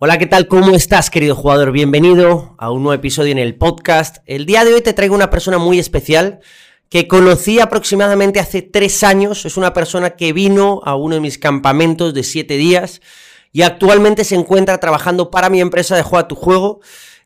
Hola, ¿qué tal? ¿Cómo estás, querido jugador? Bienvenido a un nuevo episodio en el podcast. El día de hoy te traigo una persona muy especial que conocí aproximadamente hace tres años. Es una persona que vino a uno de mis campamentos de siete días y actualmente se encuentra trabajando para mi empresa de Juega tu Juego.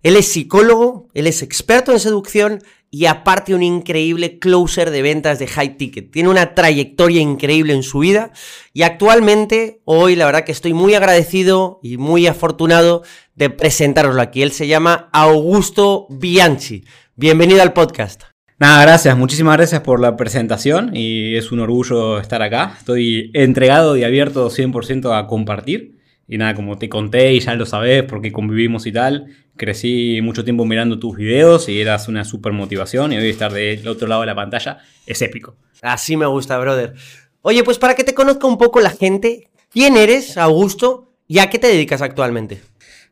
Él es psicólogo, él es experto en seducción y aparte un increíble closer de ventas de high ticket. Tiene una trayectoria increíble en su vida y actualmente hoy la verdad que estoy muy agradecido y muy afortunado de presentaroslo aquí. Él se llama Augusto Bianchi. Bienvenido al podcast. Nada, gracias, muchísimas gracias por la presentación y es un orgullo estar acá. Estoy entregado y abierto 100% a compartir. Y nada, como te conté y ya lo sabes porque convivimos y tal, crecí mucho tiempo mirando tus videos y eras una super motivación y hoy estar del otro lado de la pantalla es épico. Así me gusta, brother. Oye, pues para que te conozca un poco la gente, ¿quién eres, Augusto, y a qué te dedicas actualmente?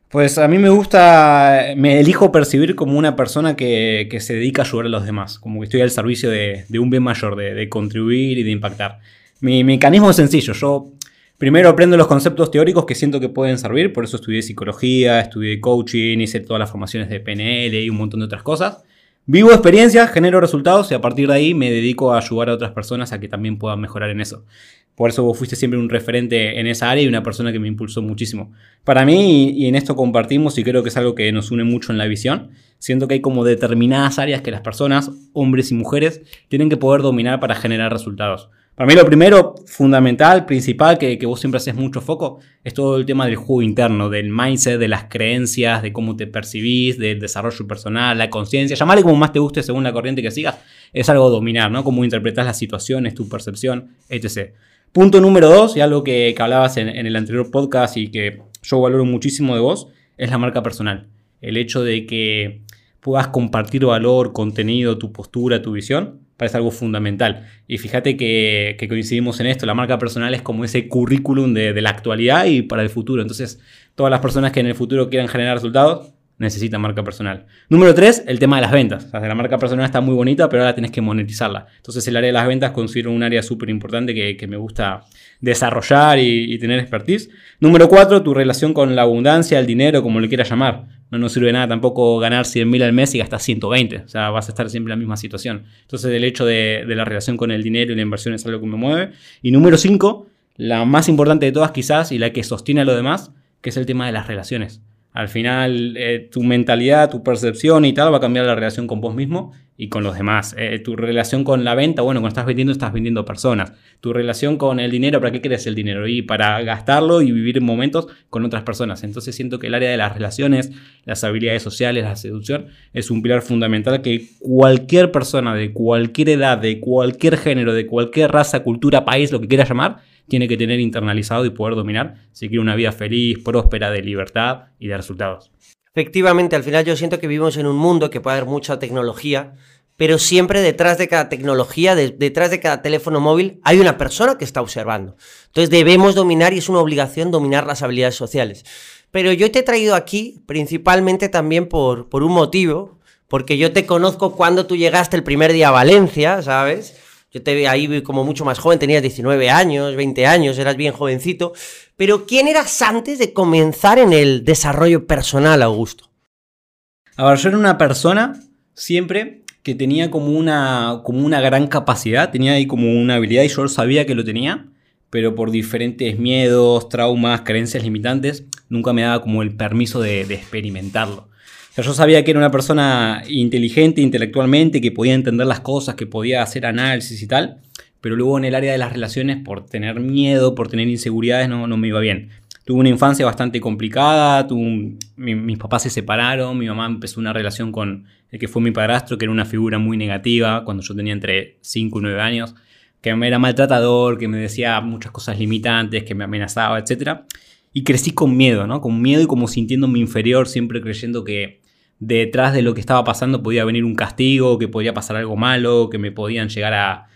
Pues a mí me gusta, me elijo percibir como una persona que, se dedica a ayudar a los demás, como que estoy al servicio de, un bien mayor, de, de, contribuir y de impactar. Mi mecanismo es sencillo, yo Primero aprendo los conceptos teóricos que siento que pueden servir, por eso estudié psicología, estudié coaching, hice todas las formaciones de PNL y un montón de otras cosas. Vivo experiencias, genero resultados y a partir de ahí me dedico a ayudar a otras personas a que también puedan mejorar en eso. Por eso vos fuiste siempre un referente en esa área y una persona que me impulsó muchísimo. Para mí, y en esto compartimos y creo que es algo que nos une mucho en la visión, siento que hay como determinadas áreas que las personas, hombres y mujeres, tienen que poder dominar para generar resultados. Para mí lo primero, fundamental, principal, que, vos siempre haces mucho foco, es todo el tema del juego interno, del mindset, de las creencias, de cómo te percibís, del desarrollo personal, la conciencia, llamarle como más te guste según la corriente que sigas, es algo dominar, ¿no? Cómo interpretas las situaciones, tu percepción, etc. Punto número dos, y algo que, hablabas en, en el anterior podcast y que yo valoro muchísimo de vos, es la marca personal. El hecho de que puedas compartir valor, contenido, tu postura, tu visión, parece algo fundamental. Y fíjate que, coincidimos en esto, la marca personal es como ese currículum de, la actualidad y para el futuro. Entonces, todas las personas que en el futuro quieran generar resultados necesitan marca personal. Número tres, el tema de las ventas. la marca personal está muy bonita, pero ahora tienes que monetizarla. Entonces, el área de las ventas considero un área súper importante que, me gusta desarrollar y, y tener expertise. Número cuatro, tu relación con la abundancia, el dinero, como le quieras llamar no nos sirve nada tampoco ganar 100.000 al mes y gastar 120. O sea, vas a estar siempre en la misma situación. Entonces, el hecho de, la relación con el dinero y la inversión es algo que me mueve. Y número 5, la más importante de todas quizás y la que sostiene a lo demás, que es el tema de las relaciones. Al final, eh, tu mentalidad, tu percepción y tal va a cambiar la relación con vos mismo y con los demás. Eh, tu relación con la venta, bueno, cuando estás vendiendo, estás vendiendo personas. Tu relación con el dinero, ¿para qué quieres el dinero? Y para gastarlo y vivir momentos con otras personas. Entonces siento que el área de las relaciones, las habilidades sociales, la seducción, es un pilar fundamental que cualquier persona de cualquier edad, de cualquier género, de cualquier raza, cultura, país, lo que quiera llamar, tiene que tener internalizado y poder dominar si quiere una vida feliz, próspera, de libertad y de resultados. Efectivamente, al final yo siento que vivimos en un mundo que puede haber mucha tecnología, pero siempre detrás de cada tecnología, detrás de cada teléfono móvil, hay una persona que está observando. Entonces debemos dominar y es una obligación dominar las habilidades sociales. Pero yo te he traído aquí principalmente también por, por un motivo, porque yo te conozco cuando tú llegaste el primer día a Valencia, ¿sabes? Yo te vi ahí como mucho más joven, tenías 19 años, 20 años, eras bien jovencito. Pero ¿quién eras antes de comenzar en el desarrollo personal, Augusto? A ver, yo era una persona siempre que tenía como una, como una gran capacidad, tenía ahí como una habilidad y yo sabía que lo tenía, pero por diferentes miedos, traumas, creencias limitantes, nunca me daba como el permiso de experimentarlo yo sabía que era una persona inteligente intelectualmente, que podía entender las cosas, que podía hacer análisis y tal, pero luego en el área de las relaciones, por tener miedo, por tener inseguridades, no, no me iba bien. Tuve una infancia bastante complicada, mis papás se separaron, mi mamá empezó una relación con el que fue mi padrastro, que era una figura muy negativa cuando yo tenía entre 5 y 9 años, que me era maltratador, que me decía muchas cosas limitantes, que me amenazaba, etc. Y crecí con miedo, ¿no? Con miedo y como sintiéndome inferior, siempre creyendo que detrás de lo que estaba pasando podía venir un castigo, que podía pasar algo malo, que me podían llegar a,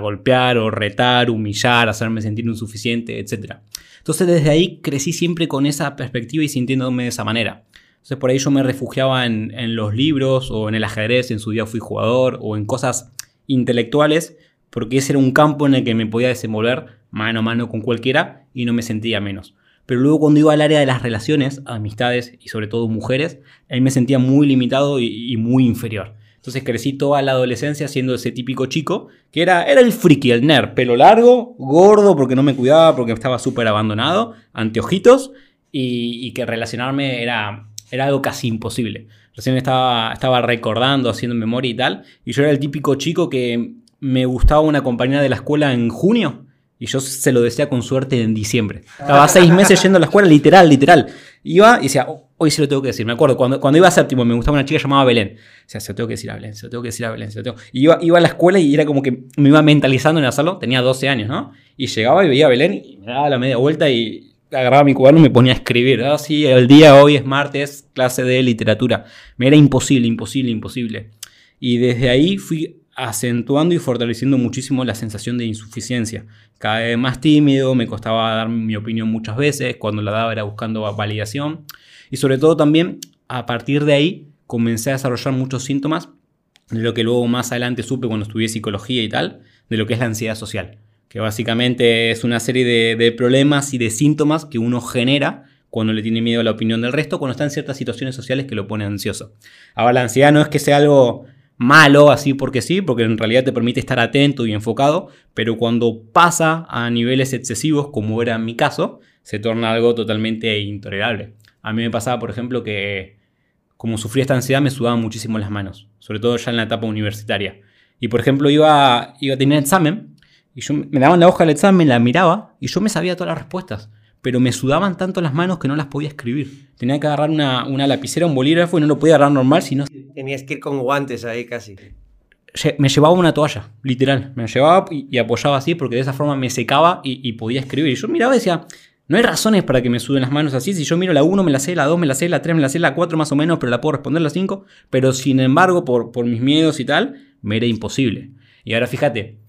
golpear o retar, humillar, hacerme sentir insuficiente, etc. Entonces desde ahí crecí siempre con esa perspectiva y sintiéndome de esa manera. Entonces por ahí yo me refugiaba en, en los libros o en el ajedrez, en su día fui jugador, o en cosas intelectuales, porque ese era un campo en el que me podía desenvolver mano a mano con cualquiera y no me sentía menos. Pero luego cuando iba al área de las relaciones, amistades y sobre todo mujeres, ahí me sentía muy limitado y, muy inferior. Entonces crecí toda la adolescencia siendo ese típico chico que era, era el friki, el nerd, pelo largo, gordo porque no me cuidaba, porque estaba súper abandonado, anteojitos y, y, que relacionarme era, era algo casi imposible. Recién estaba, estaba recordando, haciendo memoria y tal, y yo era el típico chico que me gustaba una compañera de la escuela en junio y yo se lo decía con suerte en diciembre. Estaba seis meses yendo a la escuela, literal, literal. Iba y decía, oh, hoy sí lo tengo que decir. Me acuerdo, cuando, cuando iba a séptimo me gustaba una chica llamada Belén. O sea, se lo tengo que decir a Belén, se lo tengo que decir a Belén, se lo tengo. Y iba, iba a la escuela y era como que me iba mentalizando en hacerlo. Tenía 12 años, ¿no? Y llegaba y veía a Belén y me daba la media vuelta y agarraba mi cuaderno y me ponía a escribir. Ah, sí, el día hoy es martes, clase de literatura. Me era imposible, imposible, imposible. Y desde ahí fui acentuando y fortaleciendo muchísimo la sensación de insuficiencia. Cada vez más tímido, me costaba dar mi opinión muchas veces, cuando la daba era buscando validación. Y sobre todo también, a partir de ahí, comencé a desarrollar muchos síntomas de lo que luego más adelante supe cuando estudié psicología y tal, de lo que es la ansiedad social, que básicamente es una serie de, problemas y de síntomas que uno genera cuando le tiene miedo a la opinión del resto, cuando está en ciertas situaciones sociales que lo pone ansioso. Ahora, la ansiedad no es que sea algo malo así porque sí, porque en realidad te permite estar atento y enfocado, pero cuando pasa a niveles excesivos, como era mi caso, se torna algo totalmente intolerable. A mí me pasaba, por ejemplo, que como sufría esta ansiedad me sudaban muchísimo las manos, sobre todo ya en la etapa universitaria. Y por ejemplo, iba, iba a tener examen y yo me daban la hoja del examen, la miraba y yo me sabía todas las respuestas pero me sudaban tanto las manos que no las podía escribir. Tenía que agarrar una, una lapicera, un bolígrafo y no lo podía agarrar normal, sino... Tenías que ir con guantes ahí casi. Me llevaba una toalla, literal. Me llevaba y, apoyaba así porque de esa forma me secaba y, podía escribir. Y yo miraba y decía, no hay razones para que me suden las manos así. Si yo miro la 1, me la sé, la 2, me la sé, la 3, me la sé, la 4 más o menos, pero la puedo responder la 5. Pero sin embargo, por, por mis miedos y tal, me era imposible. Y ahora fíjate,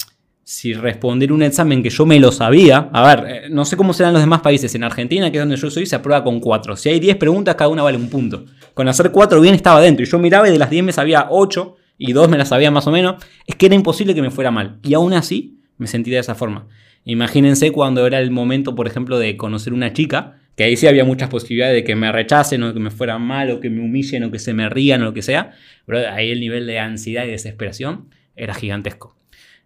si responder un examen que yo me lo sabía, a ver, eh, no sé cómo serán los demás países, en Argentina, que es donde yo soy, se aprueba con 4. Si hay 10 preguntas, cada una vale un punto. Con hacer 4 bien estaba dentro y yo miraba y de las 10 me sabía 8 y 2 me las sabía más o menos, es que era imposible que me fuera mal. Y aún así me sentí de esa forma. Imagínense cuando era el momento, por ejemplo, de conocer una chica, que ahí sí había muchas posibilidades de que me rechacen o que me fuera mal o que me humillen o que se me rían o lo que sea, pero ahí el nivel de ansiedad y desesperación era gigantesco.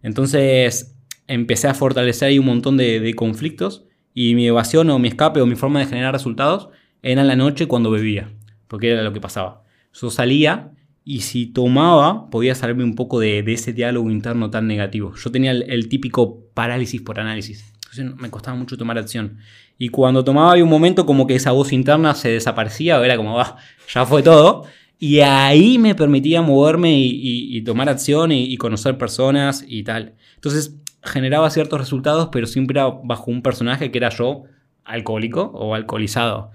Entonces empecé a fortalecer ahí un montón de, conflictos y mi evasión o mi escape o mi forma de generar resultados era en la noche cuando bebía, porque era lo que pasaba. Yo salía y si tomaba podía salirme un poco de, ese diálogo interno tan negativo. Yo tenía el, típico parálisis por análisis. Entonces me costaba mucho tomar acción. Y cuando tomaba había un momento como que esa voz interna se desaparecía, era como, ah, ya fue todo. Y ahí me permitía moverme y, tomar acción y, conocer personas y tal. Entonces generaba ciertos resultados, pero siempre bajo un personaje que era yo alcohólico o alcoholizado.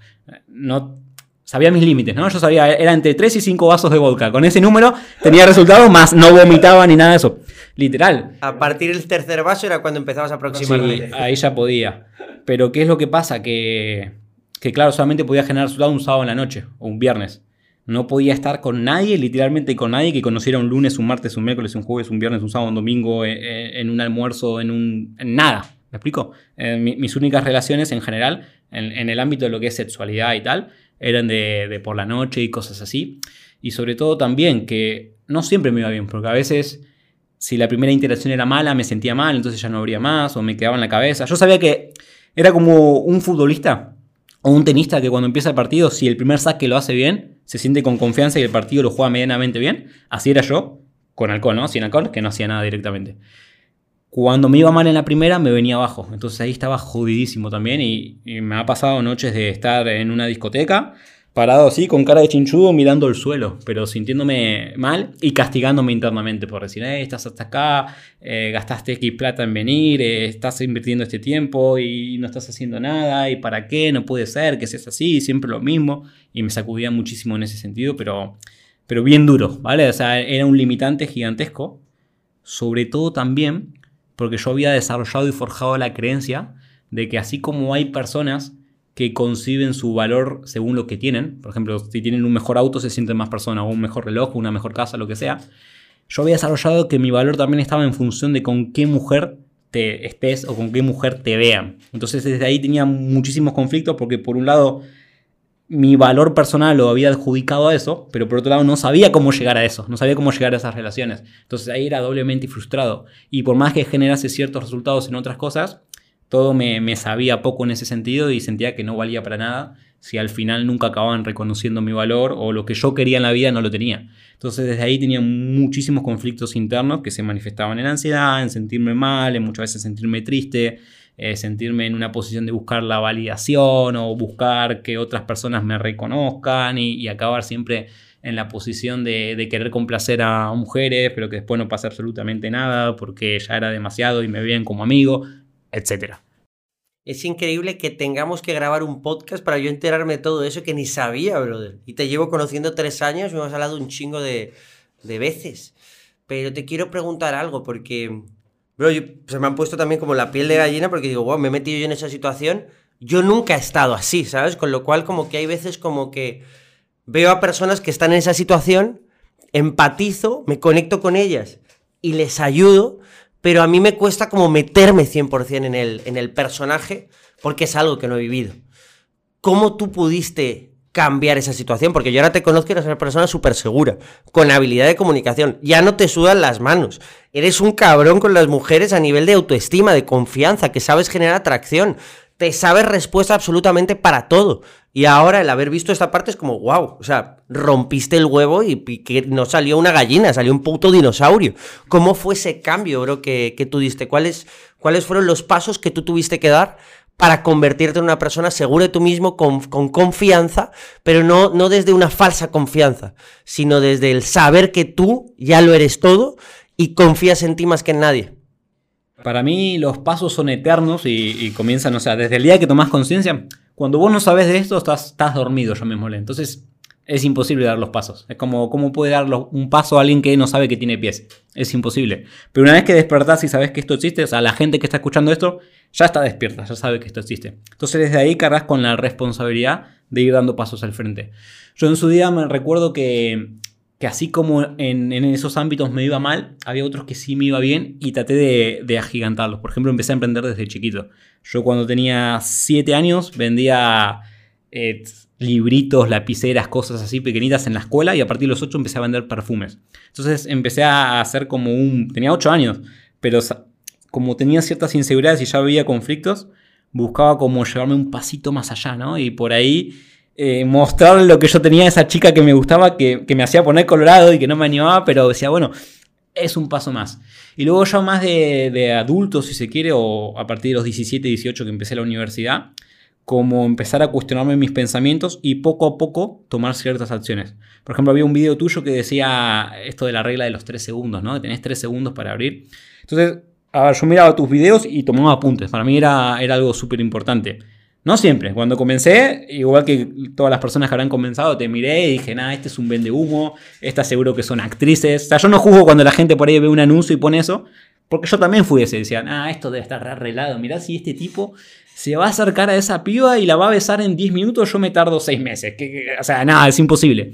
No sabía mis límites, ¿no? Yo sabía, era entre 3 y 5 vasos de vodka. Con ese número tenía resultados, más no vomitaba ni nada de eso. Literal. A partir del tercer vaso era cuando empezabas a aproximarte. Sí, ahí ya podía. Pero ¿qué es lo que pasa? Que, que claro, solamente podía generar resultados un sábado en la noche o un viernes. No podía estar con nadie, literalmente con nadie que conociera un lunes, un martes, un miércoles, un jueves, un viernes, un sábado, un domingo, eh, eh, en, un almuerzo, en un. Nada. ¿Me explico? Eh, mis únicas relaciones en general, en, el ámbito de lo que es sexualidad y tal, eran de, de, por la noche y cosas así. Y sobre todo también que no siempre me iba bien, porque a veces si la primera interacción era mala, me sentía mal, entonces ya no habría más o me quedaba en la cabeza. Yo sabía que era como un futbolista o un tenista que cuando empieza el partido, si el primer saque lo hace bien, se siente con confianza y el partido lo juega medianamente bien. Así era yo, con alcohol, ¿no? Sin alcohol, que no hacía nada directamente. Cuando me iba mal en la primera, me venía abajo. Entonces ahí estaba jodidísimo también. Y, y me ha pasado noches de estar en una discoteca parado así, con cara de chinchudo, mirando el suelo, pero sintiéndome mal y castigándome internamente por decir, eh, estás hasta acá, eh, gastaste X plata en venir, eh, estás invirtiendo este tiempo y no estás haciendo nada, y para qué, no puede ser que seas así, siempre lo mismo, y me sacudía muchísimo en ese sentido, pero, pero bien duro, ¿vale? O sea, era un limitante gigantesco, sobre todo también porque yo había desarrollado y forjado la creencia de que así como hay personas que conciben su valor según lo que tienen. Por ejemplo, si tienen un mejor auto, se sienten más personas, o un mejor reloj, una mejor casa, lo que sea. Yo había desarrollado que mi valor también estaba en función de con qué mujer te estés o con qué mujer te vean. Entonces desde ahí tenía muchísimos conflictos porque por un lado mi valor personal lo había adjudicado a eso, pero por otro lado no sabía cómo llegar a eso, no sabía cómo llegar a esas relaciones. Entonces ahí era doblemente frustrado. Y por más que generase ciertos resultados en otras cosas, todo me, sabía poco en ese sentido y sentía que no valía para nada si al final nunca acababan reconociendo mi valor o lo que yo quería en la vida no lo tenía. Entonces desde ahí tenía muchísimos conflictos internos que se manifestaban en ansiedad, en sentirme mal, en muchas veces sentirme triste, eh, sentirme en una posición de buscar la validación o buscar que otras personas me reconozcan y, acabar siempre en la posición de, querer complacer a mujeres, pero que después no pasa absolutamente nada porque ya era demasiado y me veían como amigo, etc. Es increíble que tengamos que grabar un podcast para yo enterarme de todo eso que ni sabía, brother. Y te llevo conociendo tres años me has hablado un chingo de, de veces. Pero te quiero preguntar algo porque Bro, se me han puesto también como la piel de gallina porque digo, wow, me he metido yo en esa situación. Yo nunca he estado así, ¿sabes? Con lo cual, como que hay veces como que veo a personas que están en esa situación, empatizo, me conecto con ellas y les ayudo, pero a mí me cuesta como meterme 100% en el, en el personaje porque es algo que no he vivido. ¿Cómo tú pudiste cambiar esa situación, porque yo ahora te conozco y eres una persona súper segura, con habilidad de comunicación, ya no te sudan las manos, eres un cabrón con las mujeres a nivel de autoestima, de confianza, que sabes generar atracción, te sabes respuesta absolutamente para todo. Y ahora el haber visto esta parte es como, wow, o sea, rompiste el huevo y, que no salió una gallina, salió un puto dinosaurio. ¿Cómo fue ese cambio, bro, que, que tú diste? ¿Cuáles, ¿Cuáles fueron los pasos que tú tuviste que dar para convertirte en una persona segura de tú mismo, con, confianza, pero no, no desde una falsa confianza, sino desde el saber que tú ya lo eres todo y confías en ti más que en nadie. Para mí los pasos son eternos y, comienzan, o sea, desde el día que tomas conciencia, cuando vos no sabes de esto, estás, estás dormido, yo mismo. Entonces, es imposible dar los pasos. Es como, ¿cómo puede dar un paso a alguien que no sabe que tiene pies? Es imposible. Pero una vez que despertás y sabes que esto existe, o sea, la gente que está escuchando esto ya está despierta, ya sabe que esto existe. Entonces desde ahí cargas con la responsabilidad de ir dando pasos al frente. Yo en su día me recuerdo que, que así como en, esos ámbitos me iba mal, había otros que sí me iba bien y traté de, agigantarlos. Por ejemplo, empecé a emprender desde chiquito. Yo cuando tenía 7 años vendía... Eh, libritos, lapiceras, cosas así pequeñitas en la escuela y a partir de los 8 empecé a vender perfumes. Entonces empecé a hacer como un... Tenía 8 años, pero como tenía ciertas inseguridades y ya había conflictos, buscaba como llevarme un pasito más allá, ¿no? Y por ahí eh, mostrar lo que yo tenía a esa chica que me gustaba, que, me hacía poner colorado y que no me animaba, pero decía, bueno, es un paso más. Y luego ya más de, de adulto, si se quiere, o a partir de los 17, 18 que empecé la universidad, como empezar a cuestionarme mis pensamientos y poco a poco tomar ciertas acciones. Por ejemplo, había un video tuyo que decía esto de la regla de los tres segundos, ¿no? Tenés tres segundos para abrir. Entonces, a ver, yo miraba tus videos y tomaba apuntes. Para mí era, era algo súper importante. No siempre. Cuando comencé, igual que todas las personas que habrán comenzado, te miré y dije, nada, este es un vende humo, está seguro que son actrices. O sea, yo no juzgo cuando la gente por ahí ve un anuncio y pone eso, porque yo también fui ese. Decían, ah, esto debe estar arreglado. Mirá si este tipo se va a acercar a esa piba y la va a besar en 10 minutos, yo me tardo 6 meses. o sea, nada, es imposible.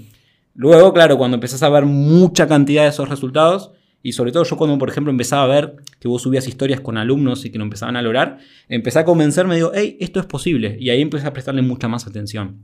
Luego, claro, cuando empezás a ver mucha cantidad de esos resultados, y sobre todo yo cuando, por ejemplo, empezaba a ver que vos subías historias con alumnos y que no empezaban a lograr, empecé a convencerme, digo, hey, esto es posible. Y ahí empecé a prestarle mucha más atención.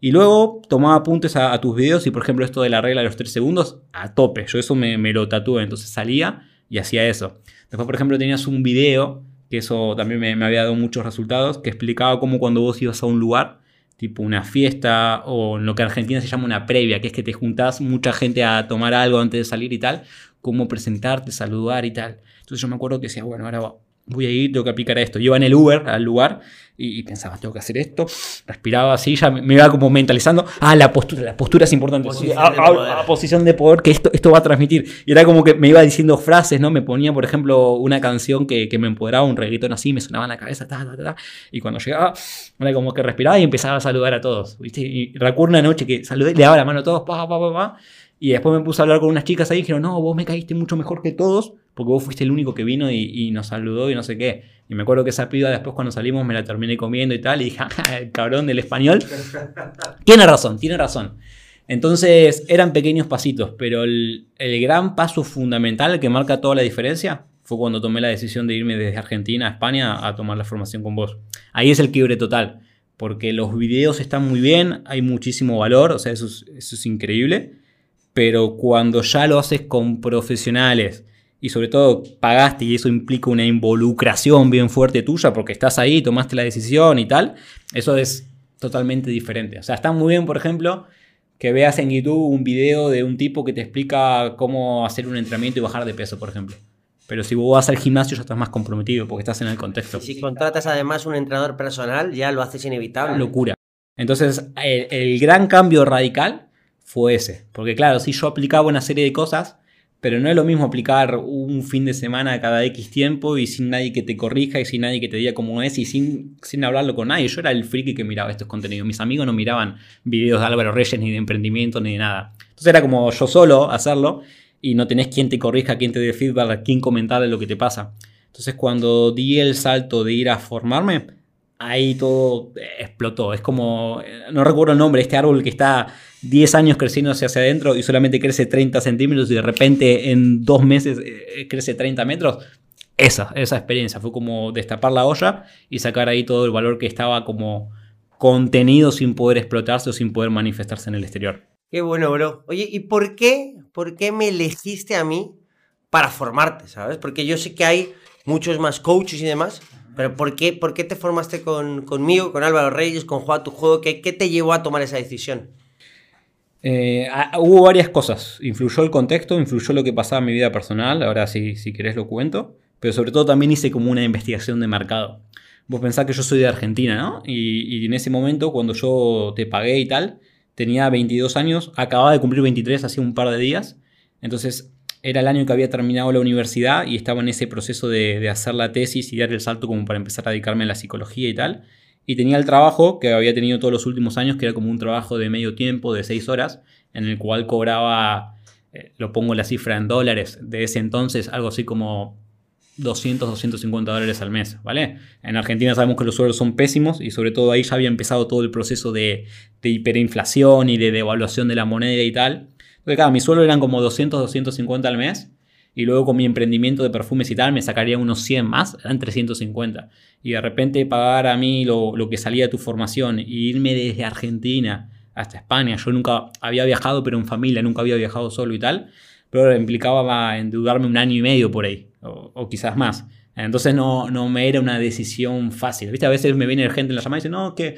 Y luego tomaba apuntes a, tus videos y, por ejemplo, esto de la regla de los 3 segundos, a tope. Yo eso me, me lo tatué, entonces salía y hacía eso. Después, por ejemplo, tenías un video que eso también me, había dado muchos resultados, que explicaba cómo cuando vos ibas a un lugar, tipo una fiesta o en lo que en Argentina se llama una previa, que es que te juntás mucha gente a tomar algo antes de salir y tal, cómo presentarte, saludar y tal. Entonces yo me acuerdo que decía, bueno, ahora voy a ir, tengo que aplicar esto. Yo iba en el Uber al lugar y, pensaba, tengo que hacer esto. Respiraba así, ya me, iba como mentalizando. Ah, la postura, la postura es importante. Posición a, ah, posición de poder que esto, esto va a transmitir. Y era como que me iba diciendo frases, ¿no? Me ponía, por ejemplo, una canción que, me empoderaba, un reggaetón así, me sonaba en la cabeza, ta, ta, ta, y cuando llegaba, era como que respiraba y empezaba a saludar a todos. ¿viste? Y recuerdo una noche que saludé, le daba la mano a todos, pa, pa, pa, pa, y después me puse a hablar con unas chicas ahí y dijeron, no, vos me caíste mucho mejor que todos, porque vos fuiste el único que vino y, nos saludó y no sé qué. Y me acuerdo que esa piba después cuando salimos me la terminé comiendo y tal, y dije, el cabrón del español. tiene razón, tiene razón. Entonces eran pequeños pasitos, pero el, el gran paso fundamental que marca toda la diferencia fue cuando tomé la decisión de irme desde Argentina a España a tomar la formación con vos. Ahí es el quiebre total, porque los videos están muy bien, hay muchísimo valor, o sea, eso es, eso es increíble, pero cuando ya lo haces con profesionales y sobre todo pagaste y eso implica una involucración bien fuerte tuya porque estás ahí, tomaste la decisión y tal, eso es totalmente diferente. O sea, está muy bien, por ejemplo, que veas en YouTube un video de un tipo que te explica cómo hacer un entrenamiento y bajar de peso, por ejemplo. Pero si vos vas al gimnasio ya estás más comprometido porque estás en el contexto. Y si contratas además un entrenador personal, ya lo haces inevitable. Locura. Entonces, el, el gran cambio radical fue ese. Porque claro, si yo aplicaba una serie de cosas, pero no es lo mismo aplicar un fin de semana cada X tiempo y sin nadie que te corrija y sin nadie que te diga cómo es y sin, sin hablarlo con nadie. Yo era el friki que miraba estos contenidos. Mis amigos no miraban videos de Álvaro Reyes ni de emprendimiento ni de nada. Entonces era como yo solo hacerlo y no tenés quien te corrija, quien te dé feedback, quien comentarle lo que te pasa. Entonces cuando di el salto de ir a formarme, ahí todo explotó. Es como, no recuerdo el nombre, este árbol que está 10 años creciendo hacia, adentro y solamente crece 30 centímetros y de repente en dos meses eh, crece 30 metros. Esa, esa experiencia fue como destapar la olla y sacar ahí todo el valor que estaba como contenido sin poder explotarse o sin poder manifestarse en el exterior. Qué bueno, bro. Oye, ¿y por qué, por qué me elegiste a mí para formarte, sabes? Porque yo sé que hay muchos más coaches y demás, pero ¿por qué, por qué te formaste con, conmigo, con Álvaro Reyes, con Juan Tu Juego? ¿Qué, ¿Qué te llevó a tomar esa decisión? Eh, hubo varias cosas. Influyó el contexto, influyó lo que pasaba en mi vida personal. Ahora, si, si querés, lo cuento. Pero sobre todo también hice como una investigación de mercado. Vos pensás que yo soy de Argentina, ¿no? Y, y en ese momento, cuando yo te pagué y tal, tenía 22 años, acababa de cumplir 23 hace un par de días. Entonces, era el año que había terminado la universidad y estaba en ese proceso de, de hacer la tesis y dar el salto como para empezar a dedicarme a la psicología y tal. Y tenía el trabajo que había tenido todos los últimos años, que era como un trabajo de medio tiempo, de seis horas, en el cual cobraba, eh, lo pongo la cifra en dólares, de ese entonces algo así como 200, 250 dólares al mes, ¿vale? En Argentina sabemos que los sueldos son pésimos y sobre todo ahí ya había empezado todo el proceso de, de hiperinflación y de devaluación de la moneda y tal. Entonces, claro, mi sueldo eran como 200, 250 al mes y luego con mi emprendimiento de perfumes y tal me sacaría unos 100 más, eran 350. Y de repente pagar a mí lo, que salía de tu formación e irme desde Argentina hasta España. Yo nunca había viajado, pero en familia, nunca había viajado solo y tal. Pero implicaba endeudarme un año y medio por ahí, o, o quizás más. Entonces no, no me era una decisión fácil. ¿Viste? A veces me viene gente en la llamada y dice, no, que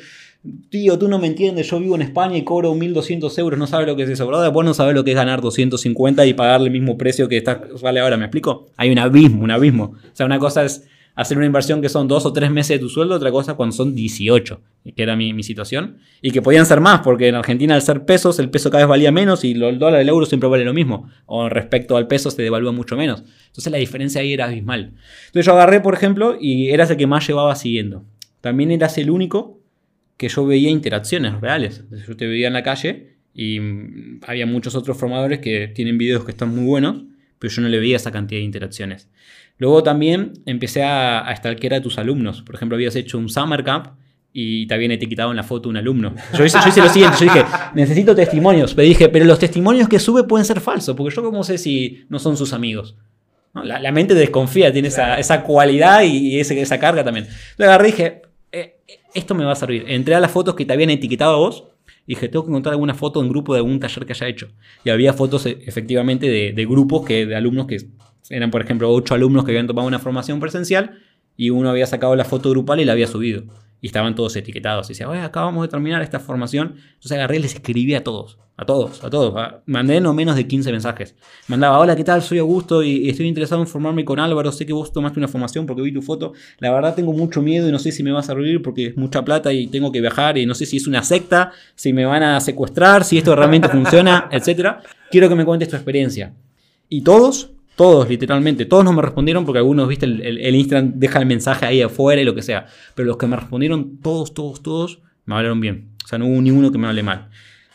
tío, tú no me entiendes, yo vivo en España y cobro 1.200 euros, no sabes lo que es eso, brother, vos no sabes lo que es ganar 250 y pagarle el mismo precio que está, vale ahora, ¿me explico? Hay un abismo, un abismo. O sea, una cosa es hacer una inversión que son dos o tres meses de tu sueldo, otra cosa cuando son 18, que era mi, mi situación, y que podían ser más, porque en Argentina al ser pesos, el peso cada vez valía menos y el dólar, el euro siempre vale lo mismo, o respecto al peso se devalúa mucho menos. Entonces la diferencia ahí era abismal. Entonces yo agarré, por ejemplo, y eras el que más llevaba siguiendo. También eras el único que yo veía interacciones reales. Yo te veía en la calle y mm, había muchos otros formadores que tienen videos que están muy buenos, pero yo no le veía esa cantidad de interacciones. Luego también empecé a, a stalkear a tus alumnos. Por ejemplo, habías hecho un summer camp y te habían etiquetado en la foto un alumno. Yo hice, yo hice lo siguiente, yo dije, necesito testimonios. Pero dije, pero los testimonios que sube pueden ser falsos, porque yo cómo sé si no son sus amigos. ¿No? La, la, mente desconfía, tiene esa, esa cualidad y, ese, esa carga también. Entonces agarré y dije, esto me va a servir. Entré a las fotos que te habían etiquetado a vos y dije, tengo que encontrar alguna foto en grupo de algún taller que haya hecho. Y había fotos e, efectivamente de, de grupos que, de alumnos que eran, por ejemplo, ocho alumnos que habían tomado una formación presencial y uno había sacado la foto grupal y la había subido. Y estaban todos etiquetados. Y decía, oye, acabamos de terminar esta formación. Entonces agarré y les escribí a todos. A todos, a todos. Mandé no menos de 15 mensajes. Mandaba, hola, ¿qué tal? Soy Augusto y estoy interesado en formarme con Álvaro. Sé que vos tomaste una formación porque vi tu foto. La verdad tengo mucho miedo y no sé si me va a servir porque es mucha plata y tengo que viajar y no sé si es una secta, si me van a secuestrar, si esto realmente funciona, etc. Quiero que me cuentes tu experiencia. Y todos todos, literalmente. Todos no me respondieron porque algunos, viste, el, Instagram deja el mensaje ahí afuera y lo que sea. Pero los que me respondieron, todos, todos, todos, me hablaron bien. O sea, no hubo ni uno que me hable mal.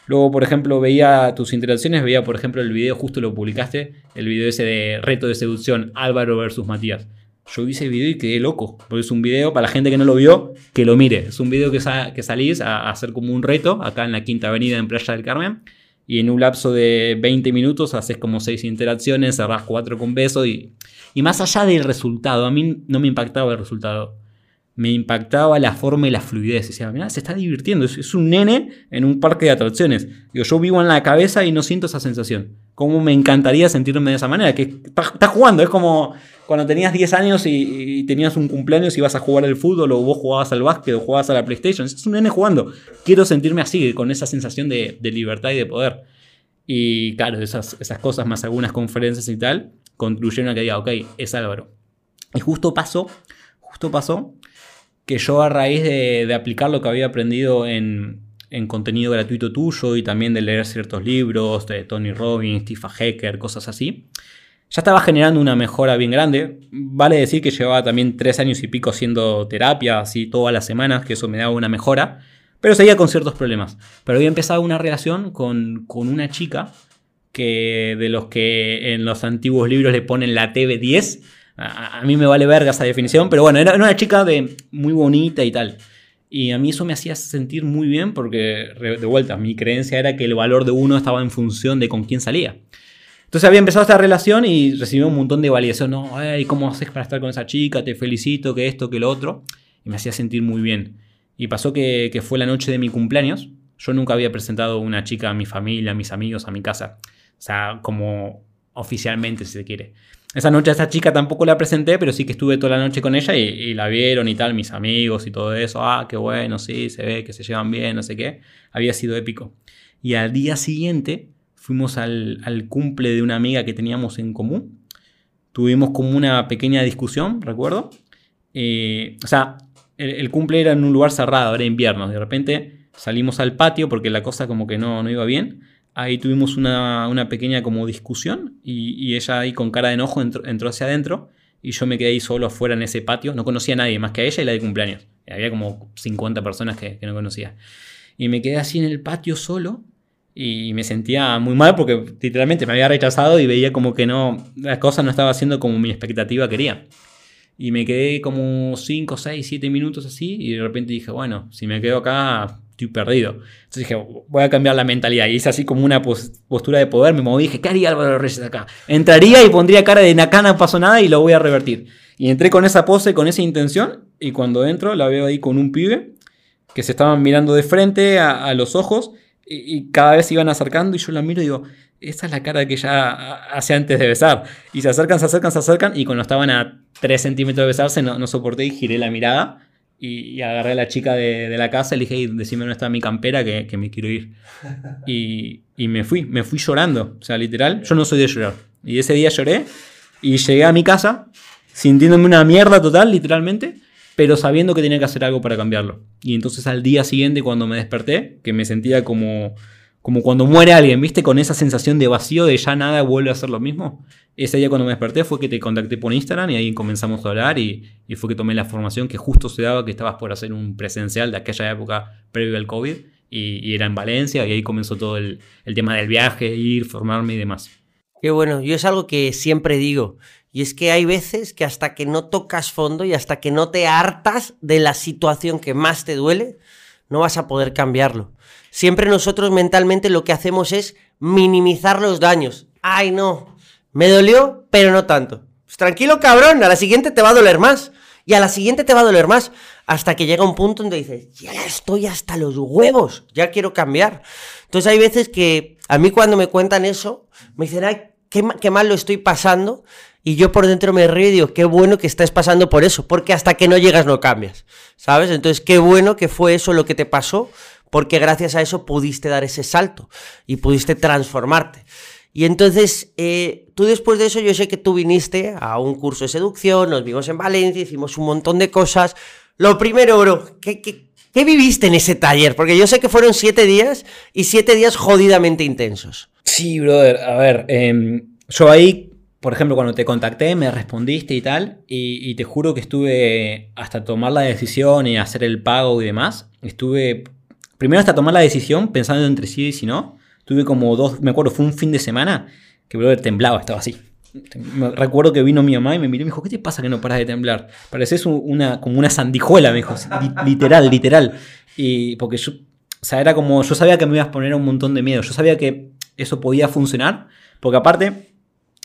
Luego, por ejemplo, veía tus interacciones, veía, por ejemplo, el video, justo lo publicaste, el video ese de reto de seducción, Álvaro versus Matías. Yo vi ese video y quedé loco, porque es un video, para la gente que no lo vio, que lo mire. Es un video que, sa salís a, a hacer como un reto, acá en la Quinta Avenida en Playa del Carmen, y en un lapso de 20 minutos haces como 6 interacciones, cerrás 4 con beso y, y más allá del resultado, a mí no me impactaba el resultado. Me impactaba la forma y la fluidez. Decía, mira, se está divirtiendo. Es, un nene en un parque de atracciones. Digo, yo vivo en la cabeza y no siento esa sensación. Cómo me encantaría sentirme de esa manera. Que estás jugando. Es como cuando tenías 10 años y, tenías un cumpleaños y ibas a jugar al fútbol o vos jugabas al básquet o jugabas a la PlayStation. Es un nene jugando. Quiero sentirme así, con esa sensación de, libertad y de poder. Y claro, esas, esas cosas más algunas conferencias y tal, concluyeron a que diga, ok, es Álvaro. Y justo pasó, justo pasó que yo a raíz de, aplicar lo que había aprendido en, contenido gratuito tuyo y también de leer ciertos libros de Tony Robbins, Steve Hacker, cosas así, ya estaba generando una mejora bien grande. Vale decir que llevaba también tres años y pico haciendo terapia, así todas las semanas, que eso me daba una mejora, pero seguía con ciertos problemas. Pero había empezado una relación con, con una chica que de los que en los antiguos libros le ponen la TV10. A, mí me vale verga esa definición, pero bueno, era, una chica de, muy bonita y tal. Y a mí eso me hacía sentir muy bien porque, de vuelta, mi creencia era que el valor de uno estaba en función de con quién salía. Entonces había empezado esta relación y recibí un montón de validación. No, ¿cómo haces para estar con esa chica? Te felicito, que esto, que lo otro. Y me hacía sentir muy bien. Y pasó que, que fue la noche de mi cumpleaños. Yo nunca había presentado una chica a mi familia, a mis amigos, a mi casa. O sea, como oficialmente, si se quiere. Esa noche a esa chica tampoco la presenté, pero sí que estuve toda la noche con ella y, la vieron y tal, mis amigos y todo eso. Ah, qué bueno, sí, se ve que se llevan bien, no sé qué. Había sido épico. Y al día siguiente fuimos al, cumple de una amiga que teníamos en común. Tuvimos como una pequeña discusión, recuerdo. Eh, o sea, el, el, cumple era en un lugar cerrado, era invierno. De repente salimos al patio porque la cosa como que no, no iba bien ahí tuvimos una, pequeña como discusión y, ella ahí con cara de enojo entró, hacia adentro y yo me quedé ahí solo afuera en ese patio. No conocía a nadie más que a ella y la de cumpleaños. Había como 50 personas que, no conocía. Y me quedé así en el patio solo y me sentía muy mal porque literalmente me había rechazado y veía como que no, la cosa no estaba haciendo como mi expectativa quería. Y me quedé como 5, 6, 7 minutos así y de repente dije, bueno, si me quedo acá estoy perdido. Entonces dije, voy a cambiar la mentalidad. Y hice así como una postura de poder, me moví, dije, ¿qué haría Álvaro Reyes acá? Entraría y pondría cara de acá no pasó nada y lo voy a revertir. Y entré con esa pose, con esa intención, y cuando entro la veo ahí con un pibe que se estaban mirando de frente a, los ojos y, cada vez se iban acercando y yo la miro y digo, esa es la cara que ya hace antes de besar. Y se acercan, se acercan, se acercan y cuando estaban a 3 centímetros de besarse no, no soporté y giré la mirada y, agarré a la chica de, la casa y le dije, decime dónde está mi campera que, me quiero ir. Y, me fui, me fui llorando. O sea, literal, yo no soy de llorar. Y ese día lloré y llegué a mi casa sintiéndome una mierda total, literalmente, pero sabiendo que tenía que hacer algo para cambiarlo. Y entonces al día siguiente, cuando me desperté, que me sentía como como cuando muere alguien, ¿viste? Con esa sensación de vacío, de ya nada vuelve a ser lo mismo. Ese día cuando me desperté fue que te contacté por Instagram y ahí comenzamos a hablar y, fue que tomé la formación que justo se daba que estabas por hacer un presencial de aquella época previo al COVID y, era en Valencia y ahí comenzó todo el, el, tema del viaje, ir, formarme y demás. Qué bueno, yo es algo que siempre digo y es que hay veces que hasta que no tocas fondo y hasta que no te hartas de la situación que más te duele, no vas a poder cambiarlo. Siempre nosotros mentalmente lo que hacemos es minimizar los daños. Ay, no, me dolió, pero no tanto. Pues tranquilo, cabrón, a la siguiente te va a doler más. Y a la siguiente te va a doler más. Hasta que llega un punto donde dices, ya estoy hasta los huevos, ya quiero cambiar. Entonces hay veces que a mí cuando me cuentan eso, me dicen, ay, qué, mal lo estoy pasando. Y yo por dentro me río y digo, qué bueno que estás pasando por eso, porque hasta que no llegas no cambias, ¿sabes? Entonces, qué bueno que fue eso lo que te pasó, porque gracias a eso pudiste dar ese salto y pudiste transformarte. Y entonces, eh, tú después de eso, yo sé que tú viniste a un curso de seducción, nos vimos en Valencia, hicimos un montón de cosas. Lo primero, bro, ¿qué, qué, qué viviste en ese taller? Porque yo sé que fueron siete días y siete días jodidamente intensos. Sí, brother, a ver, em, yo ahí por ejemplo, cuando te contacté, me respondiste y tal, y, te juro que estuve hasta tomar la decisión y hacer el pago y demás. Estuve, primero hasta tomar la decisión, pensando entre sí y si no. Tuve como dos, me acuerdo, fue un fin de semana que, brother, temblaba, estaba así. recuerdo que vino mi mamá y me miró y me dijo, ¿qué te pasa que no paras de temblar? Pareces una, como una sandijuela, me dijo, literal, literal. Y porque yo o sea, era como, yo sabía que me ibas a poner un montón de miedo, yo sabía que eso podía funcionar, porque aparte,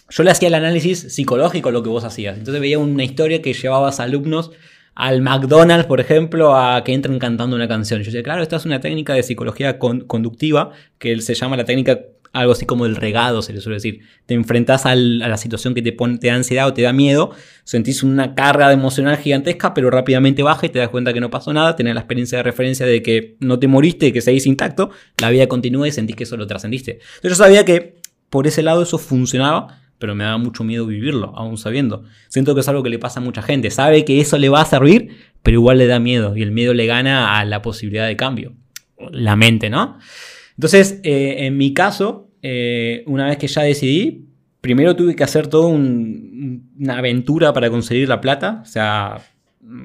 yo le hacía el análisis psicológico lo que vos hacías. Entonces veía una historia que llevabas alumnos al McDonald's, por ejemplo, a que entren cantando una canción. Yo decía, claro, esta es una técnica de psicología conductiva que se llama la técnica algo así como el regado, se le suele decir. Te enfrentas a la situación que te, pone, te da ansiedad o te da miedo, sentís una carga emocional gigantesca, pero rápidamente baja y te das cuenta que no pasó nada, tenés la experiencia de referencia de que no te moriste, que seguís intacto, la vida continúa y sentís que eso lo trascendiste. Entonces yo sabía que por ese lado eso funcionaba, pero me daba mucho miedo vivirlo, aún sabiendo. Siento que es algo que le pasa a mucha gente, sabe que eso le va a servir, pero igual le da miedo y el miedo le gana a la posibilidad de cambio. La mente, ¿no? Entonces, eh, en mi caso, eh, una vez que ya decidí, primero tuve que hacer toda una aventura para conseguir la plata. O sea,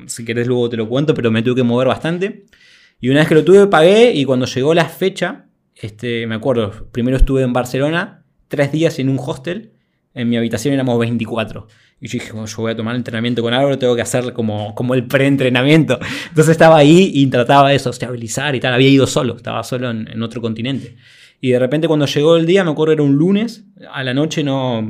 si querés luego te lo cuento, pero me tuve que mover bastante. Y una vez que lo tuve, pagué y cuando llegó la fecha, este, me acuerdo, primero estuve en Barcelona, tres días en un hostel, en mi habitación éramos 24. Y yo dije, yo voy a tomar entrenamiento con algo, tengo que hacer como, como el pre-entrenamiento. Entonces estaba ahí y trataba de sociabilizar y tal. Había ido solo, estaba solo en, otro continente. Y de repente cuando llegó el día, me acuerdo era un lunes, a la noche no,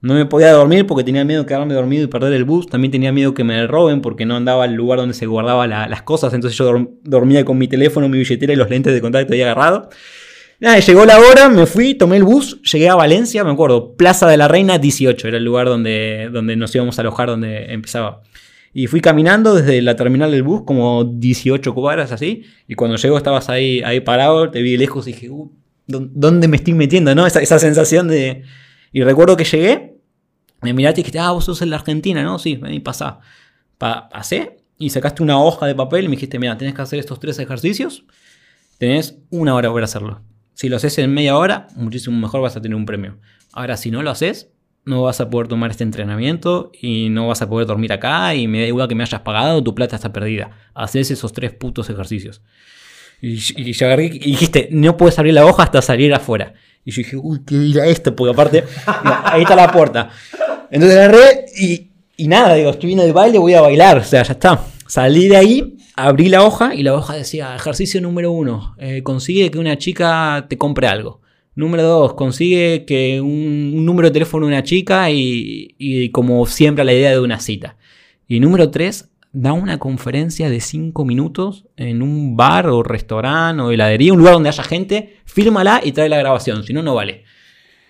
no me podía dormir porque tenía miedo de quedarme dormido y perder el bus. También tenía miedo que me roben porque no andaba al lugar donde se guardaban las cosas. Entonces yo dormía con mi teléfono, mi billetera y los lentes de contacto ahí agarrado. Nada, llegó la hora, me fui, tomé el bus, llegué a Valencia, me acuerdo, Plaza de la Reina 18, era el lugar donde, donde nos íbamos a alojar, donde empezaba. Y fui caminando desde la terminal del bus, como 18 cuadras así, y cuando llegó estabas ahí, ahí parado, te vi de lejos y dije, uh, ¿dónde me estoy metiendo? ¿no? Esa, esa sensación de... Y recuerdo que llegué, me miraste y dijiste, ah, vos sos en la Argentina, ¿no? Sí, vení, pasá. pasé y sacaste una hoja de papel y me dijiste, mira, tenés que hacer estos tres ejercicios, tenés una hora para hacerlo. Si lo haces en media hora, muchísimo mejor vas a tener un premio. Ahora, si no lo haces, no vas a poder tomar este entrenamiento y no vas a poder dormir acá y me da igual que me hayas pagado, tu plata está perdida. Haces esos tres putos ejercicios. Y, y, agarré y dijiste, no puedes abrir la hoja hasta salir afuera. Y yo dije, uy, qué ir esto, porque aparte, ahí está la puerta. Entonces agarré y, y nada, digo, estoy viendo el baile, voy a bailar, o sea, ya está. Salí de ahí abrí la hoja y la hoja decía, ejercicio número uno, eh, consigue que una chica te compre algo. Número dos, consigue que un, número de teléfono de una chica y, como siempre la idea de una cita. Y número tres, da una conferencia de cinco minutos en un bar o restaurante o heladería, un lugar donde haya gente, fírmala y trae la grabación, si no, no vale.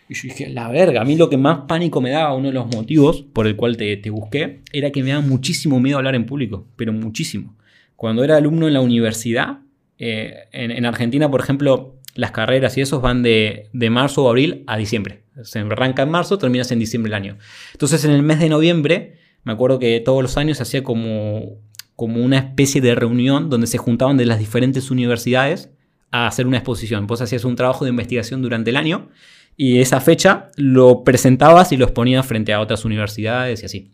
Y yo dije, la verga, a mí lo que más pánico me daba, uno de los motivos por el cual te, te busqué, era que me daba muchísimo miedo hablar en público, pero muchísimo. Cuando era alumno en la universidad, eh, en, Argentina, por ejemplo, las carreras y esos van de, marzo o abril a diciembre. Se arranca en marzo, terminas en diciembre del año. Entonces, en el mes de noviembre, me acuerdo que todos los años se hacía como, como una especie de reunión donde se juntaban de las diferentes universidades a hacer una exposición. Vos hacías un trabajo de investigación durante el año y esa fecha lo presentabas y lo exponías frente a otras universidades y así.